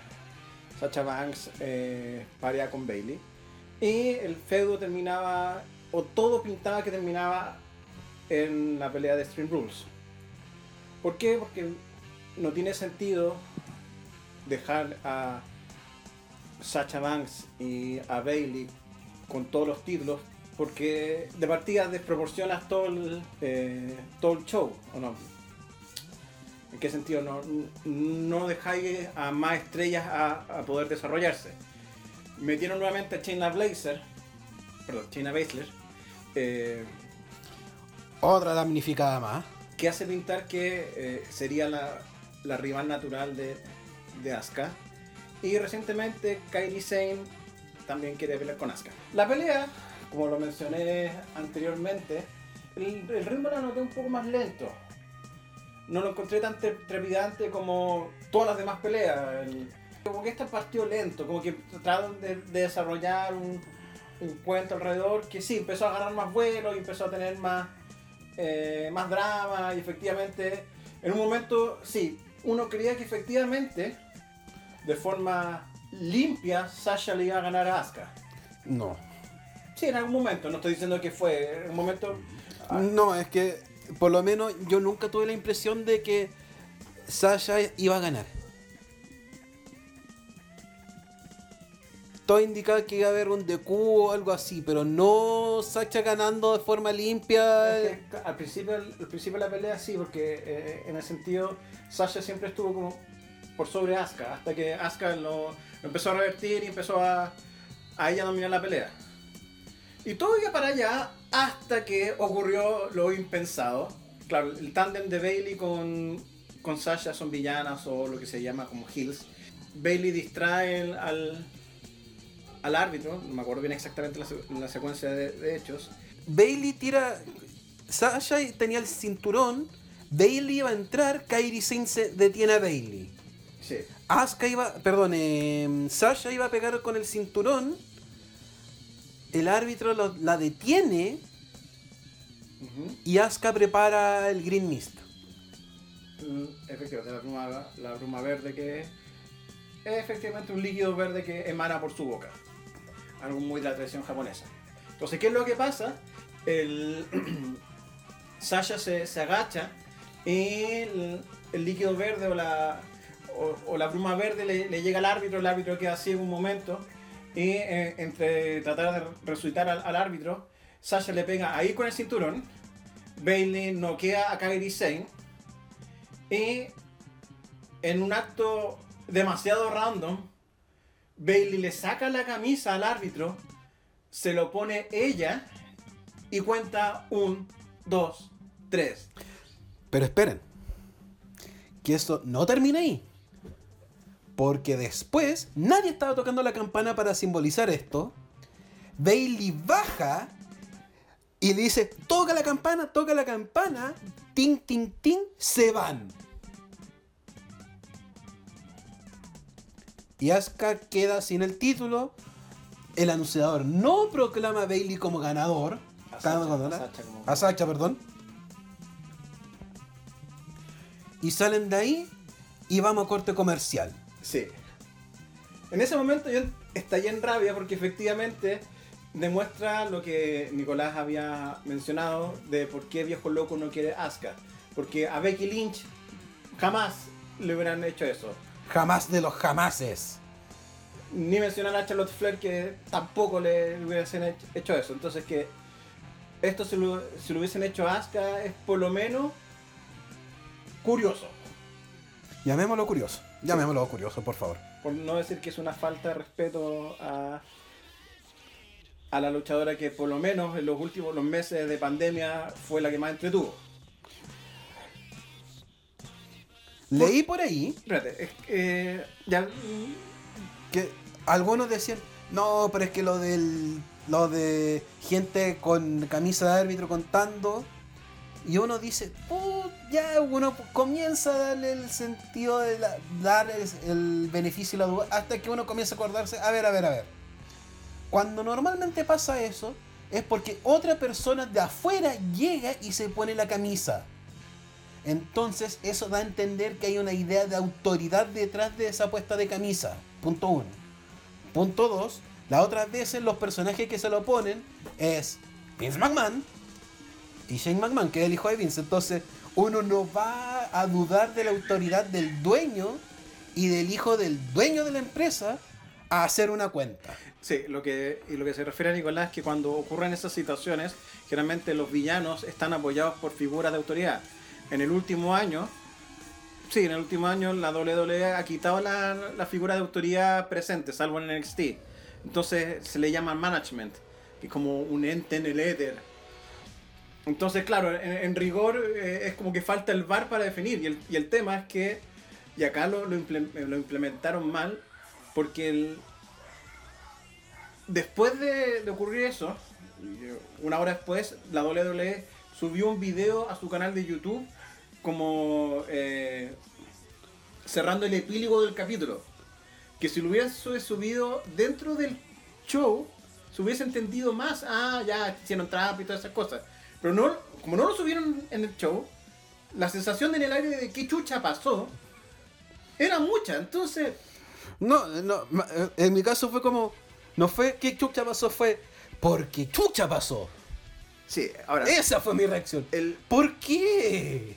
Sacha Banks, eh, con Bailey. Y el feudo terminaba, o todo pintaba que terminaba en la pelea de Stream Rules. ¿Por qué? Porque no tiene sentido dejar a Sacha Banks y a Bailey con todos los títulos porque de partida desproporcionas todo el, eh, todo el show, ¿o no? ¿En qué sentido? No, no dejáis a más estrellas a, a poder desarrollarse. Metieron nuevamente a China Blazer, perdón, China Baszler, eh, Otra damnificada más. que hace pintar que eh, sería la, la rival natural de, de Asuka. Y recientemente Kairi Sane también quiere pelear con Asuka. La pelea, como lo mencioné anteriormente, el, el ritmo lo noté un poco más lento. No lo encontré tan tre- trepidante como todas las demás peleas. El- como que este partió lento, como que trataron de, de desarrollar un, un cuento alrededor que sí, empezó a ganar más vuelo y empezó a tener más, eh, más drama y efectivamente en un momento sí, uno creía que efectivamente de forma limpia Sasha le iba a ganar a Asuka. No. Sí, en algún momento, no estoy diciendo que fue, en un momento... ah, No, es que por lo menos yo nunca tuve la impresión de que Sasha iba a ganar. Todo indicaba que iba a haber un DQ o algo así, pero no Sasha ganando de forma limpia. Al principio, al principio de la pelea sí, porque eh, en el sentido Sasha siempre estuvo como por sobre Asuka, hasta que Asuka lo, lo empezó a revertir y empezó a, a ella dominar la pelea. Y todo iba para allá hasta que ocurrió lo impensado. Claro, el tándem de Bailey con, con Sasha son villanas o lo que se llama como heels. Bailey distrae al, al árbitro, no me acuerdo bien exactamente la, se- la secuencia de- de hechos, Bailey tira. Sasha tenía el cinturón. Bailey iba a entrar. Kairi Sane se detiene a Bailey. Sí. Asuka iba, perdón, eh, Sasha iba a pegar con el cinturón. El árbitro lo- la detiene y Asuka prepara el Green Mist. Mm, Efectivamente, la bruma, la bruma verde que es efectivamente un líquido verde que emana por su boca. Algo muy de la tradición japonesa. Entonces, ¿qué es lo que pasa? El Sasha se, se agacha y el, el líquido verde o la, o, o la bruma verde le, le llega al árbitro, el árbitro queda así en un momento y eh, entre tratar de resucitar al, árbitro, Sasha le pega ahí con el cinturón, Bailey noquea a Kairi Sane y en un acto demasiado random, Bailey le saca la camisa al árbitro, se lo pone ella y cuenta un, dos, tres. Pero esperen. Que esto no termina ahí. Porque después nadie estaba tocando la campana para simbolizar esto. Bailey baja y le dice, toca la campana, toca la campana. Ting, ting, ting, se van. Y Asuka queda sin el título. El anunciador no proclama a Bailey como ganador. A Cada Sacha- cuando- a Sacha como- a Sacha, perdón. Y salen de ahí y vamos a corte comercial. Sí. En ese momento yo estallé en rabia porque efectivamente demuestra lo que Nicolás había mencionado de por qué Viejo Loco no quiere Asuka. Porque a Becky Lynch jamás le hubieran hecho eso. Jamás de los jamases. Ni mencionar a Charlotte Flair que tampoco le hubiesen hech- hecho eso. Entonces que esto si lo, si lo hubiesen hecho a Asuka es por lo menos curioso. Llamémoslo curioso. Llamémoslo curioso, por favor. Por no decir que es una falta de respeto a, a la luchadora que por lo menos en los últimos los meses de pandemia fue la que más entretuvo. Leí por ahí Espérate, es que, eh, ya, que algunos decían, no, pero es que lo del lo de gente con camisa de árbitro contando y uno dice, "Put, ya uno comienza a darle el sentido de la- dar el, beneficio de la duda hasta que uno comienza a acordarse, a ver, a ver, a ver. Cuando normalmente pasa eso es porque otra persona de afuera llega y se pone la camisa. Entonces eso da a entender que hay una idea de autoridad detrás de esa puesta de camisa. Punto uno. Punto dos. Las otras veces los personajes que se lo ponen es Vince McMahon y Shane McMahon, que es el hijo de Vince. Entonces uno no va a dudar de la autoridad del dueño y del hijo del dueño de la empresa a hacer una cuenta. Sí, lo que, y lo que se refiere a Nicolás es que cuando ocurren esas situaciones, generalmente los villanos están apoyados por figuras de autoridad. En el último año, sí, en el último año la WWE ha quitado la, la figura de autoridad presente, salvo en NXT. Entonces se le llama management, que es como un ente en el éter. Entonces, claro, en, rigor eh, es como que falta el VAR para definir. Y el, y el tema es que, y acá lo, lo lo implementaron mal, porque después de, ocurrir eso, una hora después, la WWE subió un video a su canal de YouTube como eh, cerrando el epílogo del capítulo. Que si lo hubieran su- subido dentro del show, se hubiese entendido más, ah, ya hicieron trampa y todas esas cosas. Pero no, como no lo subieron en el show, la sensación en el aire de qué chucha pasó era mucha. Entonces, No, no, eh, en mi caso fue como, no fue que chucha pasó, fue porque chucha pasó. sí, ahora, Esa fue mi reacción. el, ¿Por qué?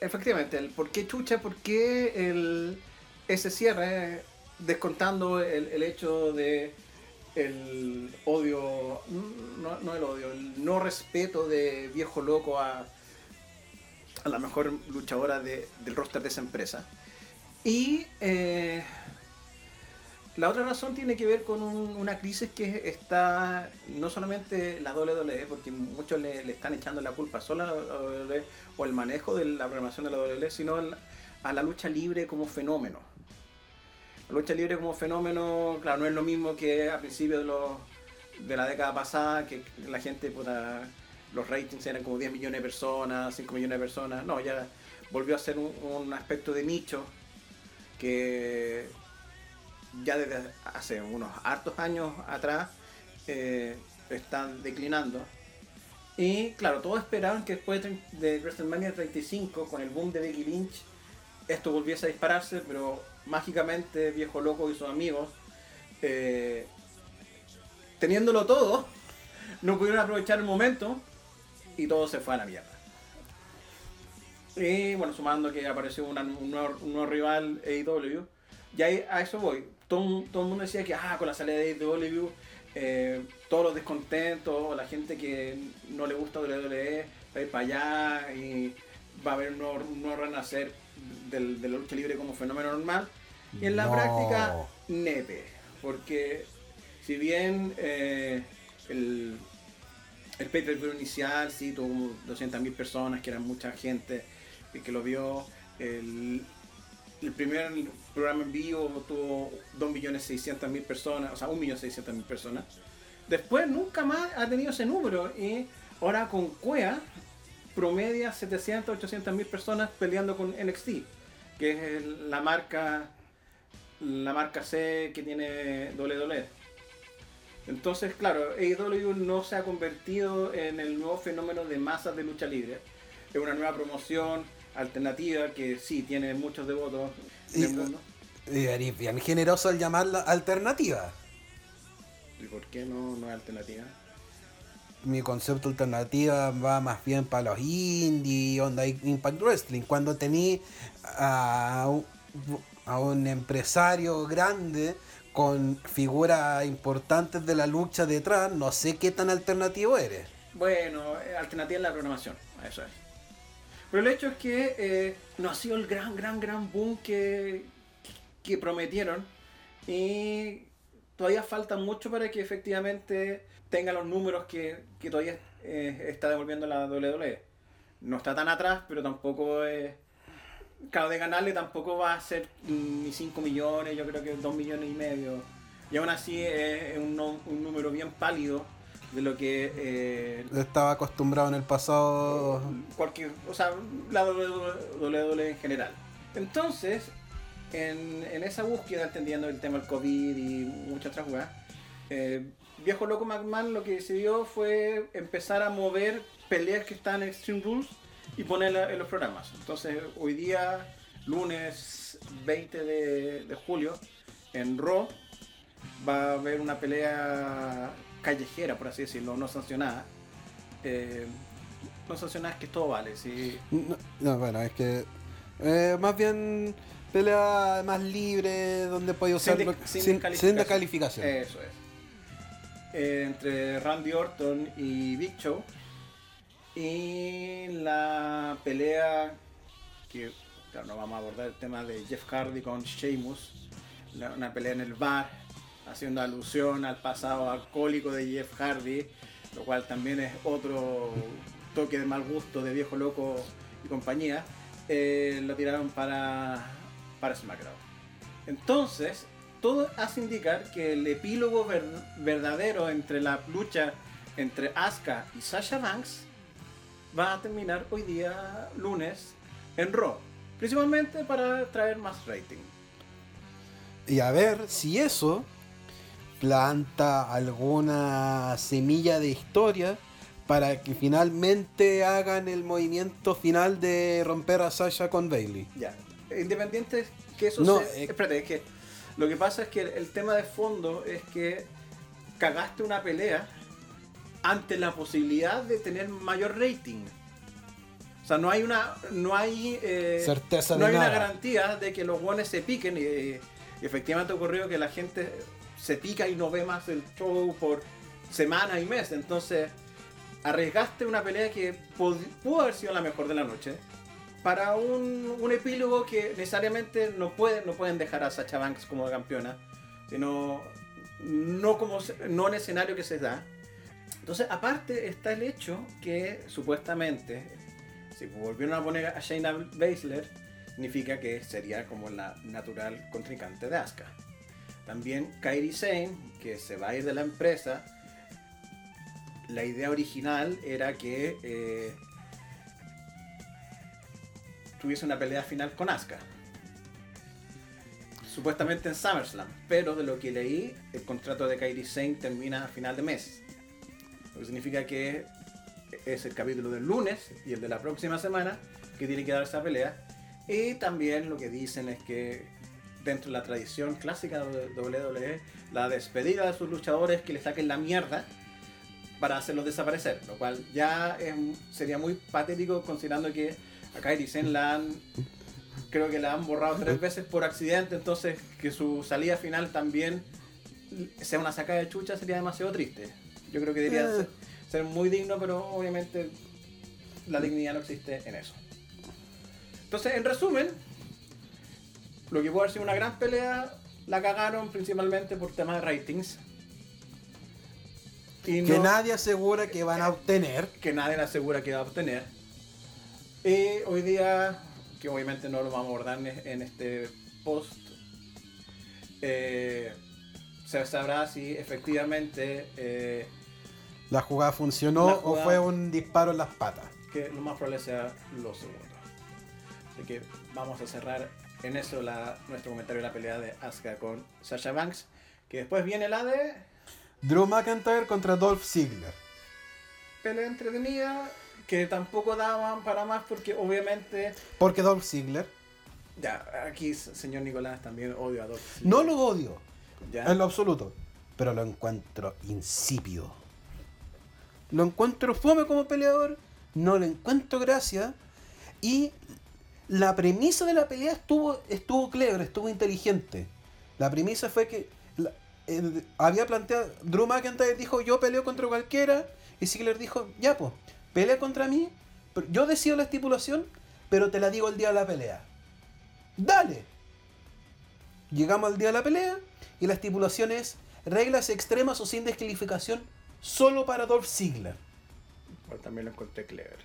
Efectivamente, el por qué chucha, por qué el, ese cierre, descontando el, el hecho de el odio, no, no el odio, el no respeto de viejo loco a, a la mejor luchadora de- del roster de esa empresa. Y eh, la otra razón tiene que ver con un- una crisis que está no solamente la WWE, porque muchos le, le están echando la culpa solo a la WWE o el manejo de la programación de la WWE, sino a la lucha libre como fenómeno. La lucha libre como fenómeno, claro, no es lo mismo que a principios de, la década pasada, que la gente, puta, los ratings eran como 10 millones de personas, 5 millones de personas. No, ya volvió a ser un, aspecto de nicho que ya desde hace unos hartos años atrás eh, están declinando. Y claro, todos esperaban que después de de WrestleMania 35, con el boom de Becky Lynch, esto volviese a dispararse, pero mágicamente Viejo Loco y sus amigos, eh, teniéndolo todo, no pudieron aprovechar el momento y todo se fue a la mierda. Y bueno, sumando que apareció un, nuevo, un nuevo rival AEW, ya ahí- a eso voy. Todo, todo el mundo decía que ah, con la salida de AEW, eh, todos los descontentos, la gente que no le gusta WWE, va a ir para allá y va a haber un nuevo, un nuevo renacer del- de la lucha libre como fenómeno normal. Y en la No. práctica, nepe. Porque si bien eh, el, el pay per view inicial sí tuvo como 200.000 personas, que eran mucha gente y que lo vio. El, el primer programa en vivo tuvo 2.600.000 personas, o sea, 1.600.000 personas. Después nunca más ha tenido ese número y ahora con Cuea promedia 700, 800.000 personas peleando con NXT, que es el- la marca la marca C que tiene WWE. Entonces, claro, AEW no se ha convertido en el nuevo fenómeno de masas de lucha libre. Es una nueva promoción alternativa que sí tiene muchos devotos en el Y- mundo. Y eres bien generoso al llamarla alternativa. ¿Y por qué no, no es alternativa? Mi concepto alternativa va más bien para los indie, onda Impact Wrestling. Cuando tení a, un- empresario grande con figuras importantes de la lucha detrás, no sé qué tan alternativo eres. Bueno, eh, alternativa en la programación, eso es. Pero el hecho es que eh, no ha sido el gran, gran, gran boom que, que prometieron. Y todavía falta mucho para que efectivamente tenga los números que, que todavía eh, está devolviendo la WWE. No está tan atrás, pero tampoco es... Claro, de ganarle tampoco va a ser ni 5 millones, yo creo que 2 millones y medio. Y aún así es un, un número bien pálido de lo que eh, Estaba acostumbrado en el pasado. cualquier, o sea, la WWE en general. Entonces, en, en esa búsqueda, entendiendo el tema del COVID y muchas otras cosas, eh, Viejo Loco McMahon lo que decidió fue empezar a mover peleas que están en Extreme Rules y ponerlas en los programas. Entonces, hoy día, lunes 20 de, de julio, en Raw, va a haber una pelea callejera, por así decirlo, no sancionada. Eh, no sancionada es que todo vale, sí. No, no, bueno, es que. eh, más bien pelea más libre, donde puede usar Sin de- sin sin, descalificación. sin descalificación. Eso es. Eh, entre Randy Orton y Big Show. Y la pelea que, claro, no vamos a abordar el tema de Jeff Hardy con Sheamus. una pelea en el bar, haciendo alusión al pasado alcohólico de Jeff Hardy, lo cual también es otro toque de mal gusto de viejo loco y compañía. Eh, lo tiraron para, para SmackDown. Entonces, todo hace indicar que el epílogo ver- verdadero entre la lucha entre Asuka y Sasha Banks va a terminar hoy día lunes en Raw. Principalmente para traer más rating. Y a ver si eso planta alguna semilla de historia para que finalmente hagan el movimiento final de romper a Sasha con Bailey. Ya. Independiente que eso No, se- eh, Espérate, es que lo que pasa es que el tema de fondo es que cagaste una pelea ante la posibilidad de tener mayor rating. O sea, no hay una. No hay. eh, Certeza no hay una garantía de que los guones se piquen. Y, eh, efectivamente ocurrió que la gente se pica y no ve más el show por semana y mes. Entonces, arriesgaste una pelea que pudo haber sido la mejor de la noche para un, un epílogo que necesariamente no, puede, no pueden dejar a Sacha Banks como campeona, sino no, como, no en escenario que se da. Entonces, aparte está el hecho que supuestamente, si volvieron a poner a Shayna Baszler, significa que sería como la natural contrincante de Asuka. También Kairi Sane, que se va a ir de la empresa, la idea original era que eh, tuviese una pelea final con Asuka. Supuestamente en SummerSlam, pero de lo que leí, el contrato de Kairi Sane termina a final de mes. Lo que significa que es el capítulo del lunes y el de la próxima semana que tiene que dar esa pelea. Y también lo que dicen es que dentro de la tradición clásica de WWE, la despedida de sus luchadores que le saquen la mierda para hacerlos desaparecer, lo cual ya sería muy patético considerando que a Kairi la han creo que la han borrado tres veces por accidente, entonces que su salida final también sea una sacada de chucha sería demasiado triste. Yo creo que debería Eh. ser, ser muy digno, pero obviamente la dignidad no existe en eso. Entonces, en resumen, lo que puede haber sido una gran pelea, la cagaron principalmente por temas de ratings. Y Que no- nadie asegura que van a obtener. que nadie asegura que va a obtener. Y hoy día, que obviamente no lo vamos a abordar en- este post, eh, se sabrá si efectivamente, eh, La jugada funcionó La o fue un disparo en las patas. que lo más probable sea lo segundo. Así que vamos a cerrar en eso la, nuestro comentario de la pelea de Asuka con Sasha Banks. Que después viene la de Drew McIntyre contra Dolph Ziggler. pelea entretenida, que tampoco daban para más porque obviamente Porque Dolph Ziggler Ya, aquí, señor Nicolás, también odio a Dolph Ziggler. no lo odio Ya. en lo absoluto, pero lo encuentro insípido. Lo encuentro fome como peleador, no le encuentro gracia y la premisa de la pelea estuvo estuvo clever, estuvo inteligente. La premisa fue que la- había planteado Drew McIntyre dijo, "Yo peleo contra cualquiera" y Ziggler dijo, "Ya pues, pelea contra mí, yo decido la estipulación, pero te la digo el día de la pelea." Dale. Llegamos al día de la pelea y la estipulación es reglas extremas o sin descalificación solo para Dolph Ziggler. También lo encontré clever.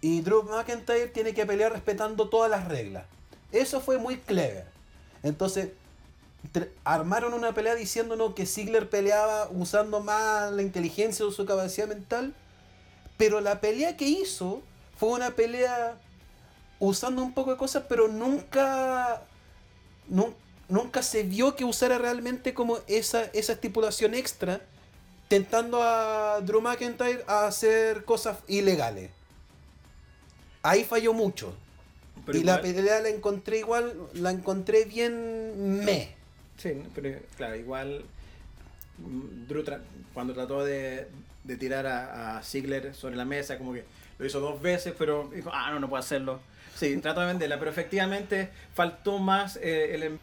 Y Drew McIntyre tiene que pelear respetando todas las reglas. Eso fue muy clever. Entonces, armaron una pelea diciéndonos que Ziggler peleaba usando más la inteligencia o su capacidad mental. Pero la pelea que hizo fue una pelea usando un poco de cosas, pero nunca. nun- nunca se vio que usara realmente como esa, esa estipulación extra, tentando a Drew McIntyre a hacer cosas ilegales. Ahí falló mucho. Pero y la pelea la encontré igual, la encontré bien me. Sí, pero claro, igual mm, Drew tra- cuando trató de, de tirar a, a Ziggler sobre la mesa, como que lo hizo dos veces, pero dijo, ah, no, no puedo hacerlo. Sí, trató de venderla, pero efectivamente faltó más eh, el,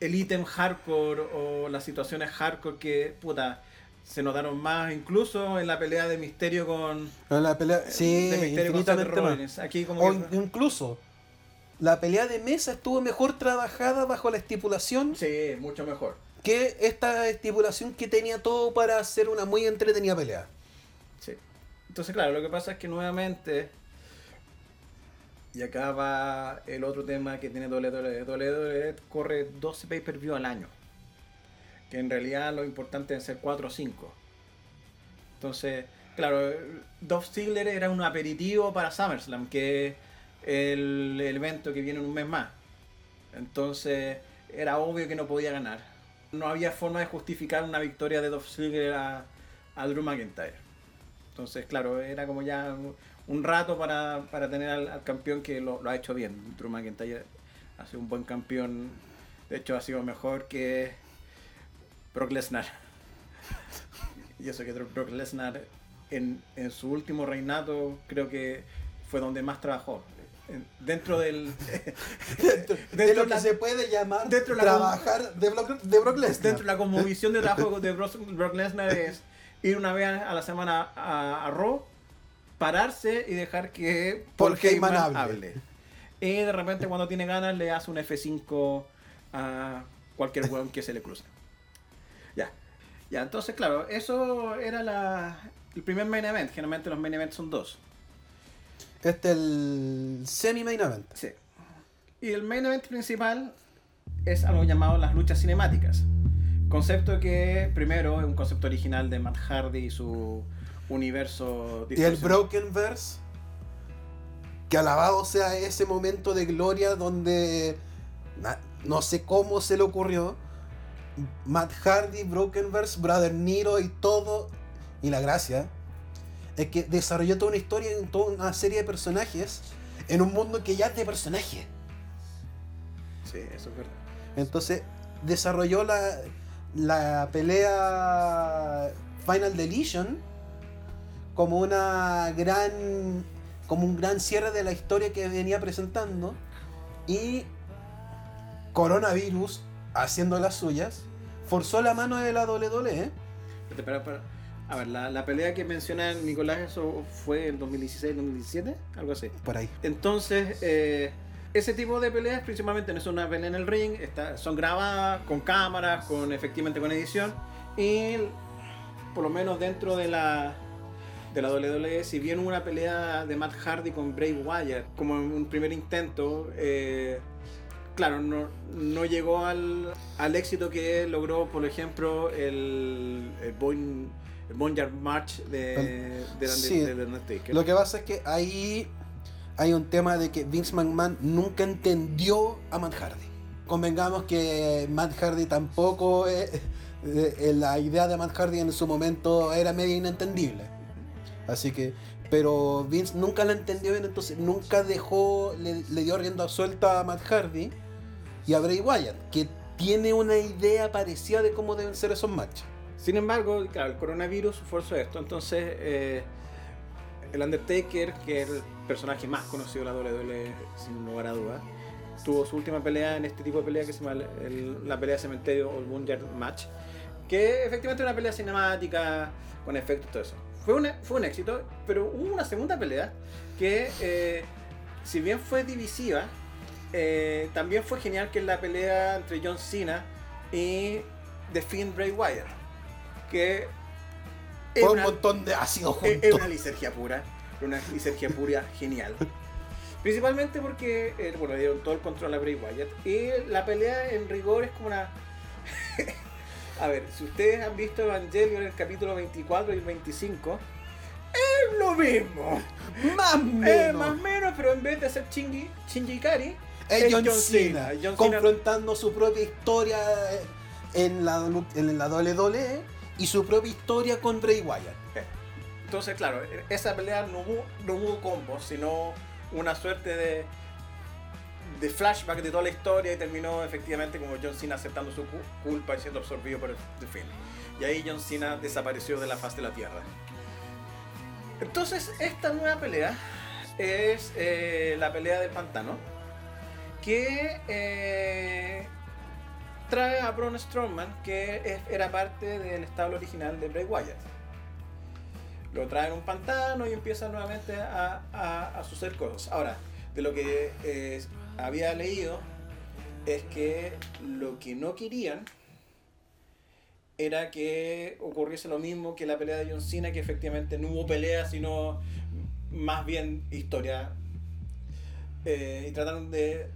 el ítem hardcore o las situaciones hardcore que, puta, se notaron más, incluso en la pelea de Misterio con... La pelea, sí, de Misterio con. Rollins. Aquí como O que- incluso, la pelea de mesa estuvo mejor trabajada bajo la estipulación Sí, mucho mejor. Que esta estipulación que tenía todo para hacer una muy entretenida pelea. Sí. Entonces, claro, lo que pasa es que nuevamente, y acá va el otro tema que tiene WWE, WWE corre 12 pay-per-view al año. Que en realidad lo importante es ser 4 o 5. Entonces, claro, Dolph Ziggler era un aperitivo para SummerSlam, que es el, evento que viene en un mes más. Entonces, era obvio que no podía ganar. No había forma de justificar una victoria de Dolph Ziggler a, a Drew McIntyre. Entonces, claro, era como ya un, rato para, para tener al, al campeón que lo, lo ha hecho bien. Drew McIntyre ha sido un buen campeón. De hecho, ha sido mejor que Brock Lesnar. Y eso que Brock Lesnar en, en su último reinato creo que fue donde más trabajó. En- Dentro del... de dentro lo de que la- se puede llamar dentro de la- trabajar de Brock, de Brock Lesnar. dentro de la conmovisión de trabajo de Brock, Brock Lesnar es ir una vez a la semana a, a Raw, pararse y dejar que Paul Heyman Heyman hable. Y de repente cuando tiene ganas le hace un F5 a cualquier weón que se le cruce. Ya. Ya, entonces claro, eso era la, el primer main event. Generalmente los main events son dos. Este es el semi-main event. Sí. Y el main event principal es algo llamado las luchas cinemáticas. Concepto que primero es un concepto original de Matt Hardy y su universo Y el distorsionado. Broken Verse. Que alabado sea ese momento de gloria donde no sé cómo se le ocurrió. Matt Hardy, Broken Verse, Brother Nero y todo. Y la gracia es que desarrolló toda una historia en toda una serie de personajes en un mundo que ya es de personajes. Sí, eso es verdad. Entonces desarrolló la, la pelea Final Deletion como una gran como un gran cierre de la historia que venía presentando y coronavirus haciendo las suyas forzó la mano de la WWE Espera, espera, espera. A ver, la, la pelea que menciona Nicolás, eso fue en 2016-2017, algo así. por ahí Entonces, eh, ese tipo de peleas principalmente no es una pelea en el ring, está, son grabadas con cámaras, con efectivamente con edición y por lo menos dentro de la de la WWE, si bien una pelea de Matt Hardy con Bray Wyatt como un primer intento, eh, claro, no, no llegó al, al éxito que logró, por ejemplo, el, el, Boing- el Boneyard March de, de, Sí. de, de Undertaker. lo que pasa es que ahí hay un tema de que Vince McMahon nunca entendió a Matt Hardy convengamos que Matt Hardy tampoco eh, eh, la idea de Matt Hardy en su momento era medio inentendible Así que, pero Vince nunca la entendió bien, entonces nunca dejó, le, le dio rienda suelta a Matt Hardy y a Bray Wyatt, que tiene una idea parecida de cómo deben ser esos matches. Sin embargo, claro, el coronavirus forzó esto. Entonces, eh, el Undertaker, que es el personaje más conocido de la WWE, sin lugar a dudas, tuvo su última pelea en este tipo de pelea que se llama la pelea de cementerio o el Boneyard Match, que efectivamente es una pelea cinemática con efectos y todo eso. Fue un, fue un éxito, pero hubo una segunda pelea que, eh, si bien fue divisiva, eh, también fue genial que es la pelea entre John Cena y The Finn Bray Wyatt. Que es un montón de ácido junto. Es una lisergia pura. Una lisergia pura genial. Principalmente porque, eh, bueno, dieron todo el control a Bray Wyatt. Y la pelea en rigor es como una. a ver, si ustedes han visto Evangelion en el capítulo 24 y 25, es lo mismo. Más menos. más menos, pero en vez de ser Shinji, Shinji Ikari, es, John, Cena, confrontando su propia historia en la, en la WWE y su propia historia con Bray Wyatt. Entonces, claro, esa pelea no hubo, no hubo combos, sino una suerte de, de flashback de toda la historia y terminó efectivamente como John Cena aceptando su culpa y siendo absorbido por el fin. Y ahí John Cena desapareció de la faz de la Tierra. Entonces, esta nueva pelea es eh, la pelea del pantano que eh, trae a Braun Strowman, que era parte del establo original de Bray Wyatt. Lo trae en un pantano y empieza nuevamente a, suceder cosas. Ahora, de lo que eh, había leído es que lo que no querían era que ocurriese lo mismo que la pelea de John Cena, que efectivamente no hubo pelea, sino más bien historia. Eh, y trataron de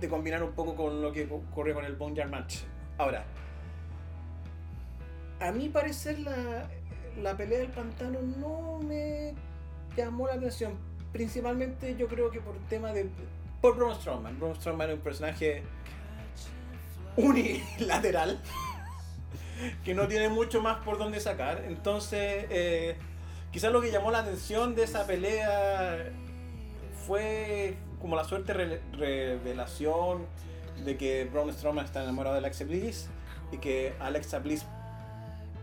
de combinar un poco con lo que ocurre con el Boneyard Match. Ahora, a mi parecer la, la pelea del pantano no me llamó la atención. Principalmente yo creo que por tema de... Por Braun Strowman. Braun Strowman es un personaje unilateral que no tiene mucho más por donde sacar. Entonces, eh, quizás lo que llamó la atención de esa pelea fue como la suerte revelación de que Braun Strowman está enamorado de Alexa Bliss y que Alexa Bliss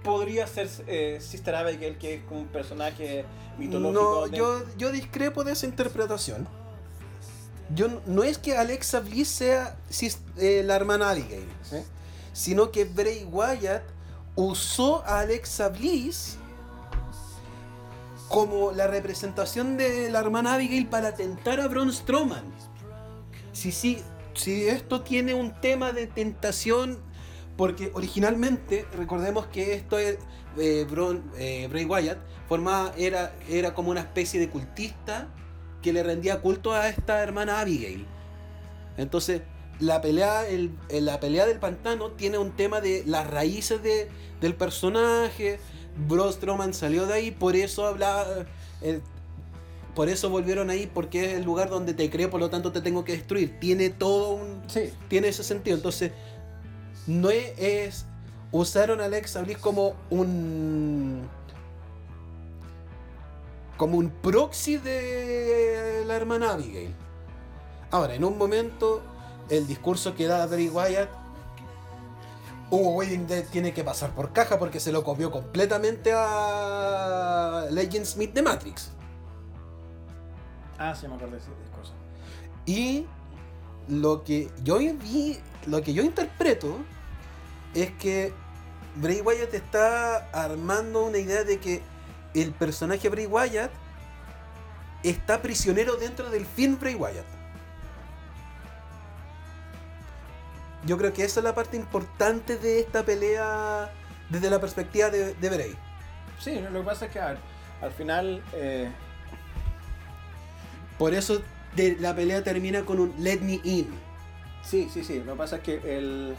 podría ser eh, Sister Abigail, que es como un personaje mitológico. No, yo, yo discrepo de esa interpretación. Yo, no es que Alexa Bliss sea eh, la hermana Abigail, sino que Bray Wyatt usó a Alexa Bliss como la representación de la hermana Abigail para tentar a Braun Strowman. Si, si, si esto tiene un tema de tentación, porque originalmente, recordemos que esto es eh, eh, Bray Wyatt, formaba, era, era como una especie de cultista que le rendía culto a esta hermana Abigail. Entonces, la pelea, el, la pelea del pantano tiene un tema de las raíces de, del personaje, Bro Strowman salió de ahí, por eso hablaba. Eh, por eso volvieron ahí, porque es el lugar donde te creo, por lo tanto te tengo que destruir. Tiene todo un. Sí. Tiene ese sentido. Entonces, no es. usaron a Alexa Bliss como un. como un proxy de la hermana Abigail. Ahora, en un momento, el discurso que da Bray Wyatt Hugo Wedding tiene que pasar por caja porque se lo copió completamente a Legend Smith de Matrix. Ah, sí, me acuerdo de esas cosas. Y lo que yo vi, lo que yo interpreto es que Bray Wyatt está armando una idea de que el personaje Bray Wyatt está prisionero dentro del film Bray Wyatt. Yo creo que esa es la parte importante de esta pelea desde la perspectiva de, de Bray. Sí, lo que pasa es que al final. Eh, Por eso la pelea termina con un Let Me In. Sí, sí, sí. Lo que pasa es que el.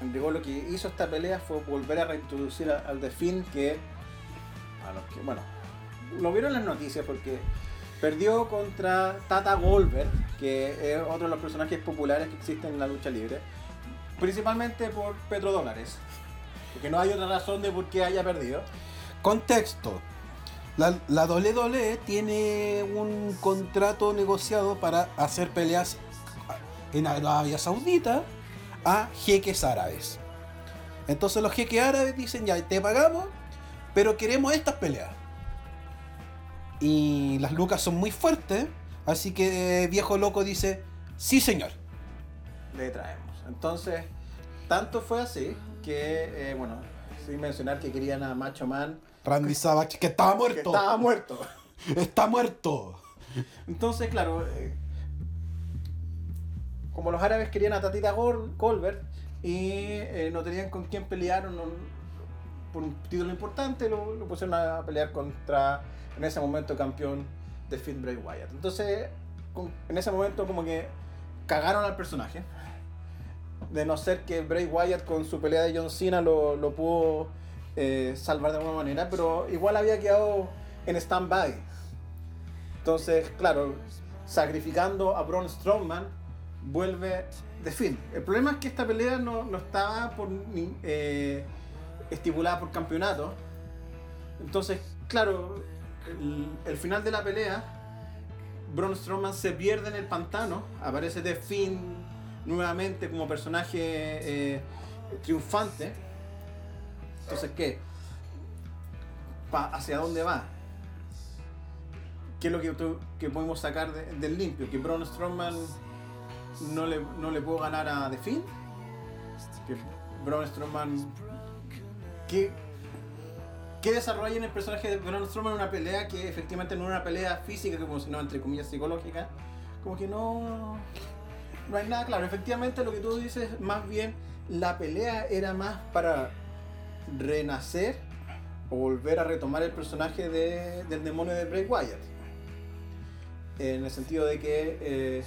lo que hizo esta pelea fue volver a reintroducir al Delfín que. A los que. Bueno. Lo vieron en las noticias porque perdió contra Tata Goldberg, que es otro de los personajes populares que existen en la lucha libre principalmente por petrodólares. Porque no hay otra razón de por qué haya perdido. Contexto. La, la WWE tiene un contrato negociado para hacer peleas en Arabia Saudita a jeques árabes. Entonces los jeques árabes dicen, ya, te pagamos, pero queremos estas peleas. Y las lucas son muy fuertes, así que viejo loco dice, sí señor. Le traemos. Entonces, tanto fue así que, eh, bueno, sin mencionar que querían a Macho Man. Randy Savage, que estaba muerto. Que estaba muerto. Está muerto. Entonces, claro, eh, como los árabes querían a Tatita Goldberg, y eh, no tenían con quién pelear o no- por un título importante, lo, lo pusieron a pelear contra, en ese momento, campeón de Finn Bray Wyatt. Entonces, con- en ese momento como que cagaron al personaje. De no ser que Bray Wyatt con su pelea de John Cena lo, lo pudo eh, salvar de alguna manera, pero igual había quedado en stand-by. Entonces, claro, sacrificando a Braun Strowman, vuelve de fin. El problema es que esta pelea no, no estaba por, eh, estipulada por campeonato. Entonces, claro, el, final de la pelea, Braun Strowman se pierde en el pantano, aparece de fin nuevamente como personaje eh, triunfante. Entonces, ¿qué? Pa- ¿Hacia dónde va? ¿Qué es lo que, que podemos sacar de- del limpio? ¿Que Braun Strowman no le, no le pudo ganar a The Finn? ¿Que Braun Strowman... ¿Qué, ¿Qué desarrolla en el personaje de Braun Strowman una pelea que efectivamente no era una pelea física, como si no, entre comillas, psicológica? Como que no... No hay nada claro. Efectivamente lo que tú dices, más bien, la pelea era más para renacer o volver a retomar el personaje de- del demonio de Bray Wyatt. En el sentido de que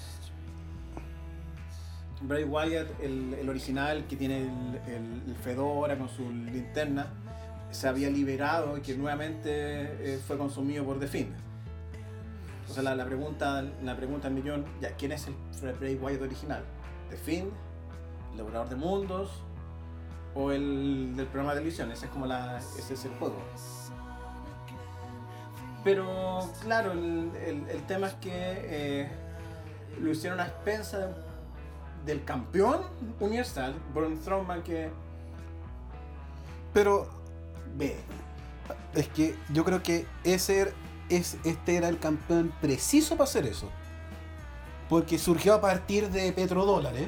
Bray Wyatt, el, el original que tiene el, el- el Fedora con su linterna, se había liberado y que nuevamente eh, fue consumido por The Fiend. Entonces la, la pregunta, la pregunta al millón, ya, ¿quién es el Bray Wyatt original? ¿The Fiend? ¿El Devorador de Mundos? ¿O el del programa de televisión? Ese es como la, ese es el juego. Pero claro, el, el- tema es que eh, lo hicieron a expensa del campeón universal, Braun Strowman, que Pero ve. es que yo creo que ese er- es, este era el campeón preciso para hacer eso. Porque surgió a partir de petrodólares.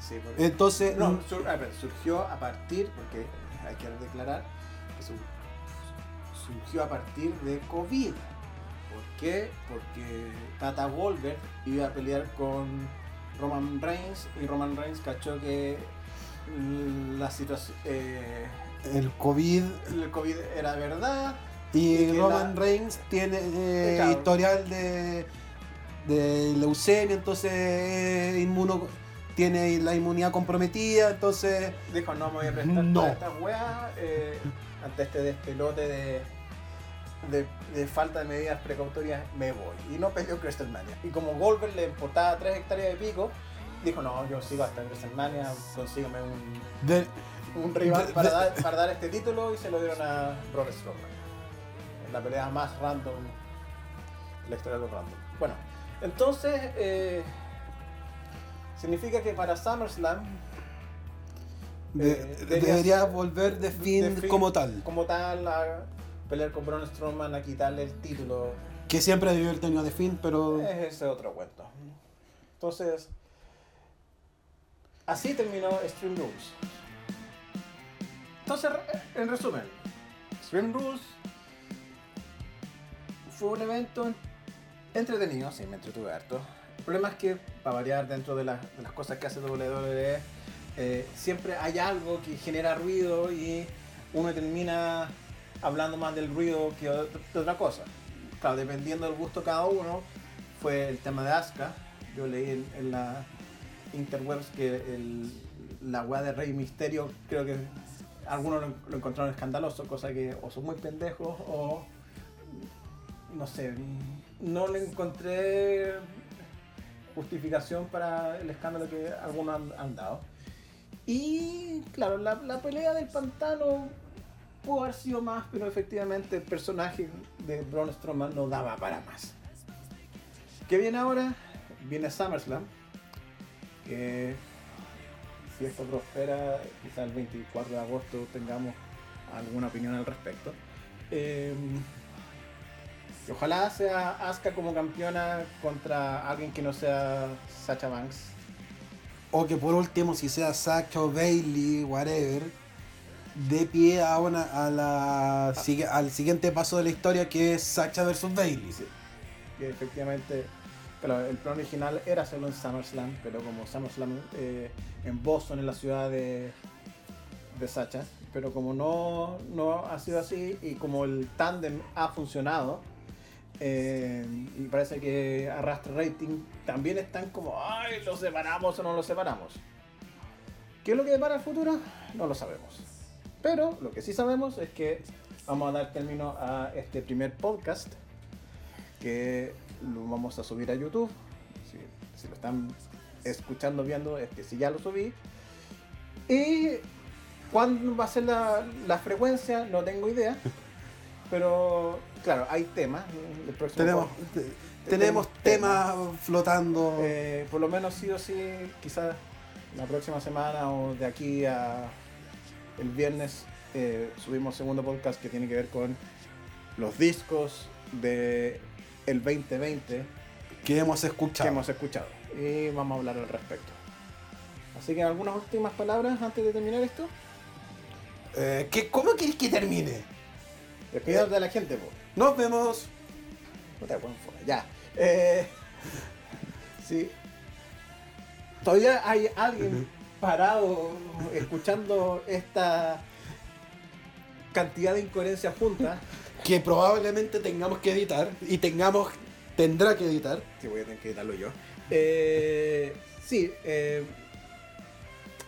Sí, Entonces, No, sur- a ver, surgió a partir, porque hay que declarar, que su- surgió a partir de COVID. ¿Por qué? Porque Tata Wolver iba a pelear con Roman Reigns y Roman Reigns cachó que mm, la situación, eh, el COVID el COVID era verdad. Y Roman la- Reigns tiene eh, historial de, de leucemia, entonces eh, inmuno, tiene la inmunidad comprometida, entonces Dijo, no me voy a prestar No. toda esta weá eh, ante este despelote de, de, de falta de medidas precautorias, me voy. Y no peleó WrestleMania. Y como Goldberg le importaba 3 hectáreas de pico, dijo, no, yo sigo hasta WrestleMania, consígueme un, de- un rival De- para, dar, para dar este título y se lo dieron a Braun Strowman. La pelea más random de la historia de los random. Bueno, entonces eh, significa que para SummerSlam de- Eh, debería debería- volver de fin, de fin como tal, como tal a pelear con Braun Strowman a quitarle el título que siempre debió haber tenido de fin, pero es ese otro cuento. Entonces, así terminó Stream Rules. Entonces, en resumen, Stream Rules fue un evento entretenido, sí, me entretuve harto. El problema es que, para variar dentro de, las- cosas que hace WWE, eh, siempre hay algo que genera ruido y uno termina hablando más del ruido que de otra cosa. Claro, dependiendo del gusto de cada uno, fue el tema de Asuka. Yo leí en, la interwebs que la weá de Rey Misterio creo que algunos lo encontraron escandaloso, cosa que o son muy pendejos o no sé, no le encontré justificación para el escándalo que algunos han, dado. Y claro, la, la pelea del pantano pudo haber sido más, pero efectivamente el personaje de Braun Strowman no daba para más. ¿Qué viene ahora? Viene SummerSlam. Que si esto prospera, quizá el 24 de agosto tengamos alguna opinión al respecto. Eh, Ojalá sea Asuka como campeona contra alguien que no sea Sacha Banks. O que por último, si sea Sacha o Bailey, whatever, de pie a, una, la, al siguiente paso de la historia que es Sacha versus Bailey. Sí. Efectivamente, claro, el plan original era hacerlo en SummerSlam, pero como SummerSlam eh, en Boston, en la ciudad de, de Sacha, pero como no, no ha sido así y como el tándem ha funcionado, eh, y parece que Arrastre Rating también están como, ay, lo separamos o no lo separamos. ¿Qué es lo que depara el futuro? No lo sabemos. Pero lo que sí sabemos es que vamos a dar término a este primer podcast que lo vamos a subir a YouTube. Si, si lo están escuchando, viendo, es que si ya lo subí. Y cuándo va a ser la, la frecuencia, no tengo idea. Pero claro, hay temas. Eh, tenemos, eh, tenemos eh, temas flotando. Por lo menos sí o sí, quizás la próxima semana o de aquí a el viernes subimos segundo podcast que tiene que ver con los discos de el 2020 que hemos escuchado. Que hemos escuchado. Y vamos a hablar al respecto. Así que algunas últimas palabras antes de terminar esto. Eh, ¿qué, ¿Cómo quieres que termine? Despídate de la gente, po. Nos vemos. No te ya. Eh, sí. Todavía hay alguien parado escuchando esta cantidad de incoherencias juntas. Que probablemente tengamos que editar y tengamos. tendrá que editar. Sí, voy a tener que editarlo yo. Eh, sí, eh,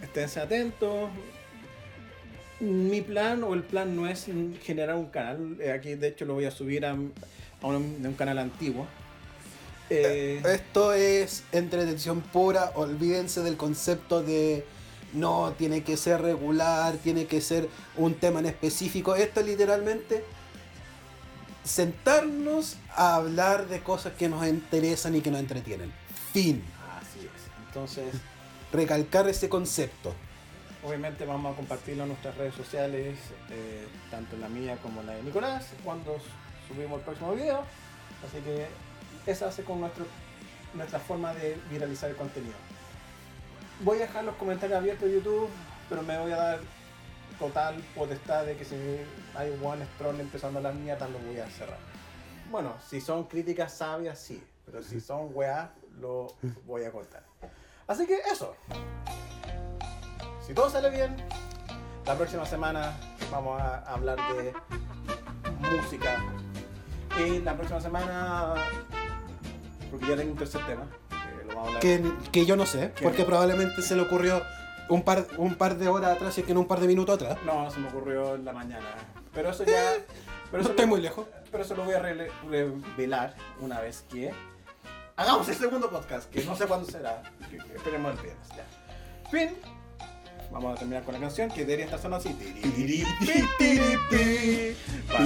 esténse atentos mi plan o el plan no es generar un canal. Eh, aquí de hecho lo voy a subir a, un, canal antiguo. Eh, Esto es entretención pura. Olvídense del concepto de no, tiene que ser regular, tiene que ser un tema en específico. Esto es literalmente sentarnos a hablar de cosas que nos interesan y que nos entretienen. Fin. Así es. Entonces, recalcar ese concepto. Obviamente vamos a compartirlo en nuestras redes sociales, eh, tanto la mía como la de Nicolás, cuando subimos el próximo video. Así que esa hace con nuestro, nuestra forma de viralizar el contenido. Voy a dejar los comentarios abiertos de YouTube, pero me voy a dar total potestad de que si hay one troll empezando las mierdas, lo voy a cerrar. Bueno, si son críticas sabias, sí, pero si son weas, lo voy a cortar. Así que eso. Si todo sale bien, la próxima semana vamos a hablar de música. Y la próxima semana, porque ya tengo un tercer tema, que, lo vamos a que, que yo no sé, ¿Qué? porque probablemente se le ocurrió un par, un par de horas atrás, si es que no un par de minutos atrás. No, se me ocurrió en la mañana. Pero eso eh, ya. Pero eso no estoy lo, muy lejos. Pero eso lo voy a re revelar una vez que hagamos el segundo podcast, que no sé cuándo será. Que, esperemos el viernes. Ya. Fin. Vamos a terminar con la canción que debería estar sonando así. Para